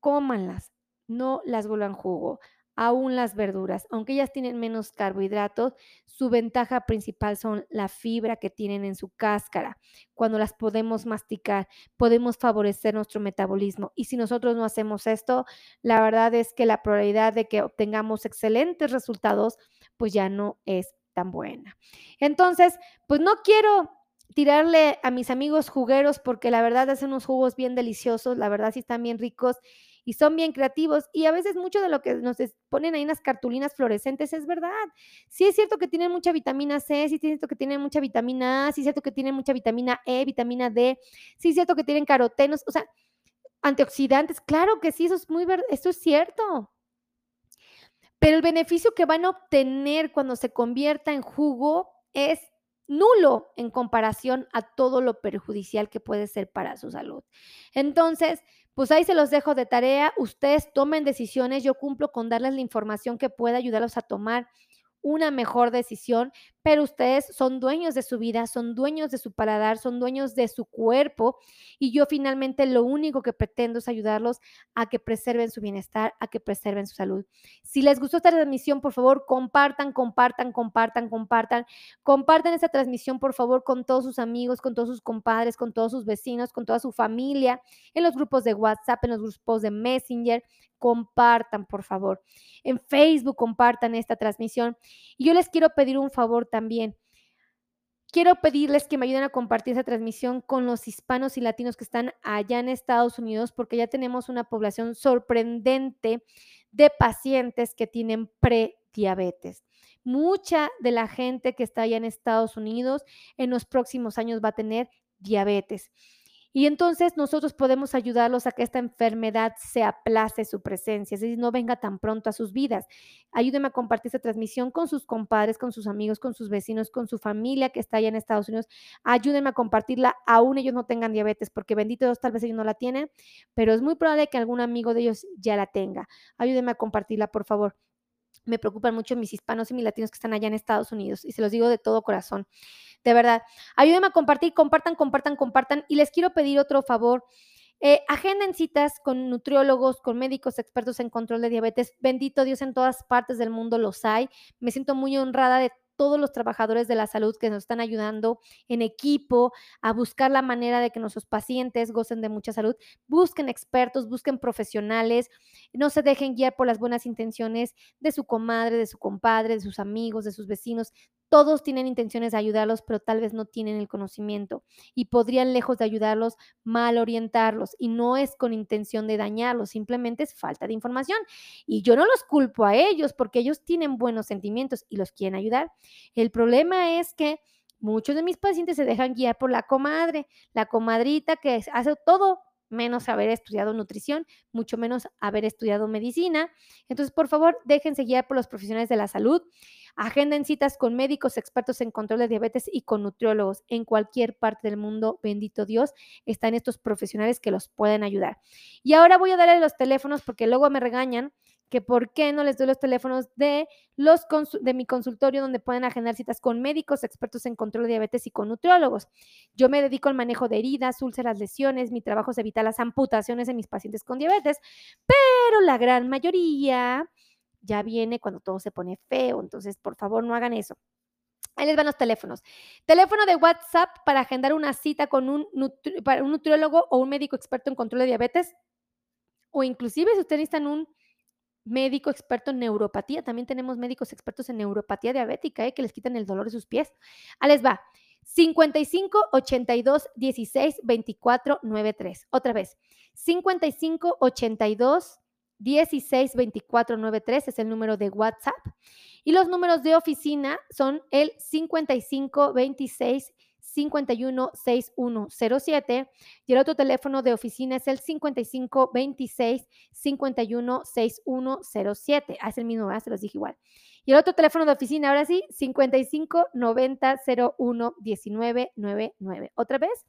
cómanlas, no las vuelvan jugo aún las verduras, aunque ellas tienen menos carbohidratos, su ventaja principal son la fibra que tienen en su cáscara. Cuando las podemos masticar, podemos favorecer nuestro metabolismo. Y si nosotros no hacemos esto, la verdad es que la probabilidad de que obtengamos excelentes resultados, pues ya no es tan buena. Entonces, pues no quiero tirarle a mis amigos jugueros porque la verdad hacen unos jugos bien deliciosos, la verdad sí están bien ricos y son bien creativos y a veces mucho de lo que nos ponen ahí en las cartulinas fluorescentes es verdad. Sí es cierto que tienen mucha vitamina C, sí es cierto que tienen mucha vitamina A, sí es cierto que tienen mucha vitamina E, vitamina D, sí es cierto que tienen carotenos, o sea, antioxidantes, claro que sí, eso es muy verdad, eso es cierto. Pero el beneficio que van a obtener cuando se convierta en jugo es nulo en comparación a todo lo perjudicial que puede ser para su salud. Entonces, pues ahí se los dejo de tarea. Ustedes tomen decisiones. Yo cumplo con darles la información que pueda ayudarlos a tomar una mejor decisión, pero ustedes son dueños de su vida, son dueños de su paladar, son dueños de su cuerpo y yo finalmente lo único que pretendo es ayudarlos a que preserven su bienestar, a que preserven su salud. Si les gustó esta transmisión, por favor, compartan, compartan, compartan, compartan, compartan esta transmisión, por favor, con todos sus amigos, con todos sus compadres, con todos sus vecinos, con toda su familia, en los grupos de WhatsApp, en los grupos de Messenger, compartan, por favor. En Facebook compartan esta transmisión. Y yo les quiero pedir un favor también. Quiero pedirles que me ayuden a compartir esa transmisión con los hispanos y latinos que están allá en Estados Unidos, porque ya tenemos una población sorprendente de pacientes que tienen prediabetes. Mucha de la gente que está allá en Estados Unidos en los próximos años va a tener diabetes. Y entonces nosotros podemos ayudarlos a que esta enfermedad se aplace su presencia, es decir, no venga tan pronto a sus vidas. Ayúdenme a compartir esta transmisión con sus compadres, con sus amigos, con sus vecinos, con su familia que está allá en Estados Unidos. Ayúdenme a compartirla, aún ellos no tengan diabetes, porque bendito Dios, tal vez ellos no la tienen, pero es muy probable que algún amigo de ellos ya la tenga. Ayúdenme a compartirla, por favor me preocupan mucho mis hispanos y mis latinos que están allá en Estados Unidos y se los digo de todo corazón. De verdad, ayúdenme a compartir, compartan, compartan, compartan y les quiero pedir otro favor. Eh, agenden citas con nutriólogos, con médicos expertos en control de diabetes. Bendito Dios, en todas partes del mundo los hay. Me siento muy honrada de todos los trabajadores de la salud que nos están ayudando en equipo a buscar la manera de que nuestros pacientes gocen de mucha salud. Busquen expertos, busquen profesionales, no se dejen guiar por las buenas intenciones de su comadre, de su compadre, de sus amigos, de sus vecinos. Todos tienen intenciones de ayudarlos, pero tal vez no tienen el conocimiento y podrían, lejos de ayudarlos, mal orientarlos. Y no es con intención de dañarlos, simplemente es falta de información. Y yo no los culpo a ellos porque ellos tienen buenos sentimientos y los quieren ayudar. El problema es que muchos de mis pacientes se dejan guiar por la comadre, la comadrita que hace todo menos haber estudiado nutrición, mucho menos haber estudiado medicina. Entonces, por favor, déjense guiar por los profesionales de la salud. Agenden citas con médicos expertos en control de diabetes y con nutriólogos. En cualquier parte del mundo, bendito Dios, están estos profesionales que los pueden ayudar. Y ahora voy a darles los teléfonos porque luego me regañan que por qué no les doy los teléfonos de, los de mi consultorio donde pueden agendar citas con médicos expertos en control de diabetes y con nutriólogos. Yo me dedico al manejo de heridas, úlceras, lesiones, mi trabajo es evitar las amputaciones en mis pacientes con diabetes, pero la gran mayoría ya viene cuando todo se pone feo, entonces por favor no hagan eso. Ahí les van los teléfonos. Teléfono de WhatsApp para agendar una cita con un, nutriólogo o un médico experto en control de diabetes. O inclusive si ustedes necesitan un médico experto en neuropatía. También tenemos médicos expertos en neuropatía diabética, ¿eh? que les quitan el dolor de sus pies. Ahí les va. 55 82 16 24 93. Otra vez. 55 82 16 24 93 es el número de WhatsApp. Y los números de oficina son el 55 26 516107 y el otro teléfono de oficina es el 5526 516107. Ah, es el mismo, se los dije igual. Y el otro teléfono de oficina, ahora sí, 55 90 01 1999. Otra vez,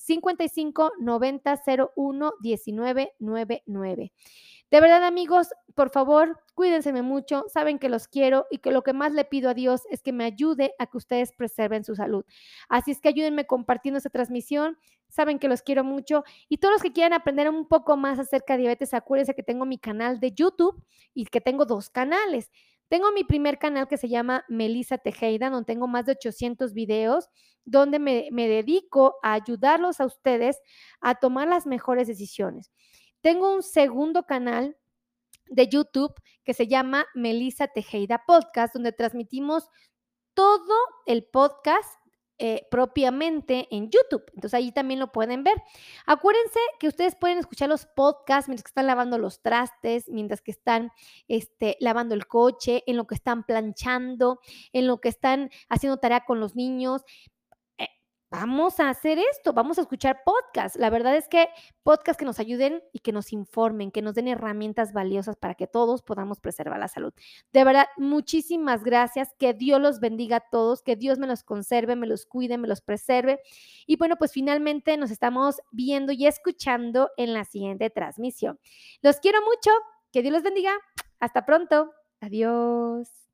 55 90 01 1999. De verdad, amigos, por favor, cuídense mucho, saben que los quiero y que lo que más le pido a Dios es que me ayude a que ustedes preserven su salud. Así es que ayúdenme compartiendo esta transmisión, saben que los quiero mucho y todos los que quieran aprender un poco más acerca de diabetes, acuérdense que tengo mi canal de YouTube y que tengo dos canales. Tengo mi primer canal que se llama Melissa Tejeda, donde tengo más de 800 videos, donde me, dedico a ayudarlos a ustedes a tomar las mejores decisiones. Tengo un segundo canal de YouTube que se llama Melissa Tejeda Podcast, donde transmitimos todo el podcast eh, propiamente en YouTube. Entonces ahí también lo pueden ver. Acuérdense que ustedes pueden escuchar los podcasts mientras que están lavando los trastes, mientras que están este, lavando el coche, en lo que están planchando, en lo que están haciendo tarea con los niños vamos a hacer esto, vamos a escuchar podcasts. La verdad es que podcasts que nos ayuden y que nos informen, que nos den herramientas valiosas para que todos podamos preservar la salud. De verdad, muchísimas gracias. Que Dios los bendiga a todos, que Dios me los conserve, me los cuide, me los preserve. Y bueno, pues finalmente nos estamos viendo y escuchando en la siguiente transmisión. Los quiero mucho. Que Dios los bendiga. Hasta pronto. Adiós.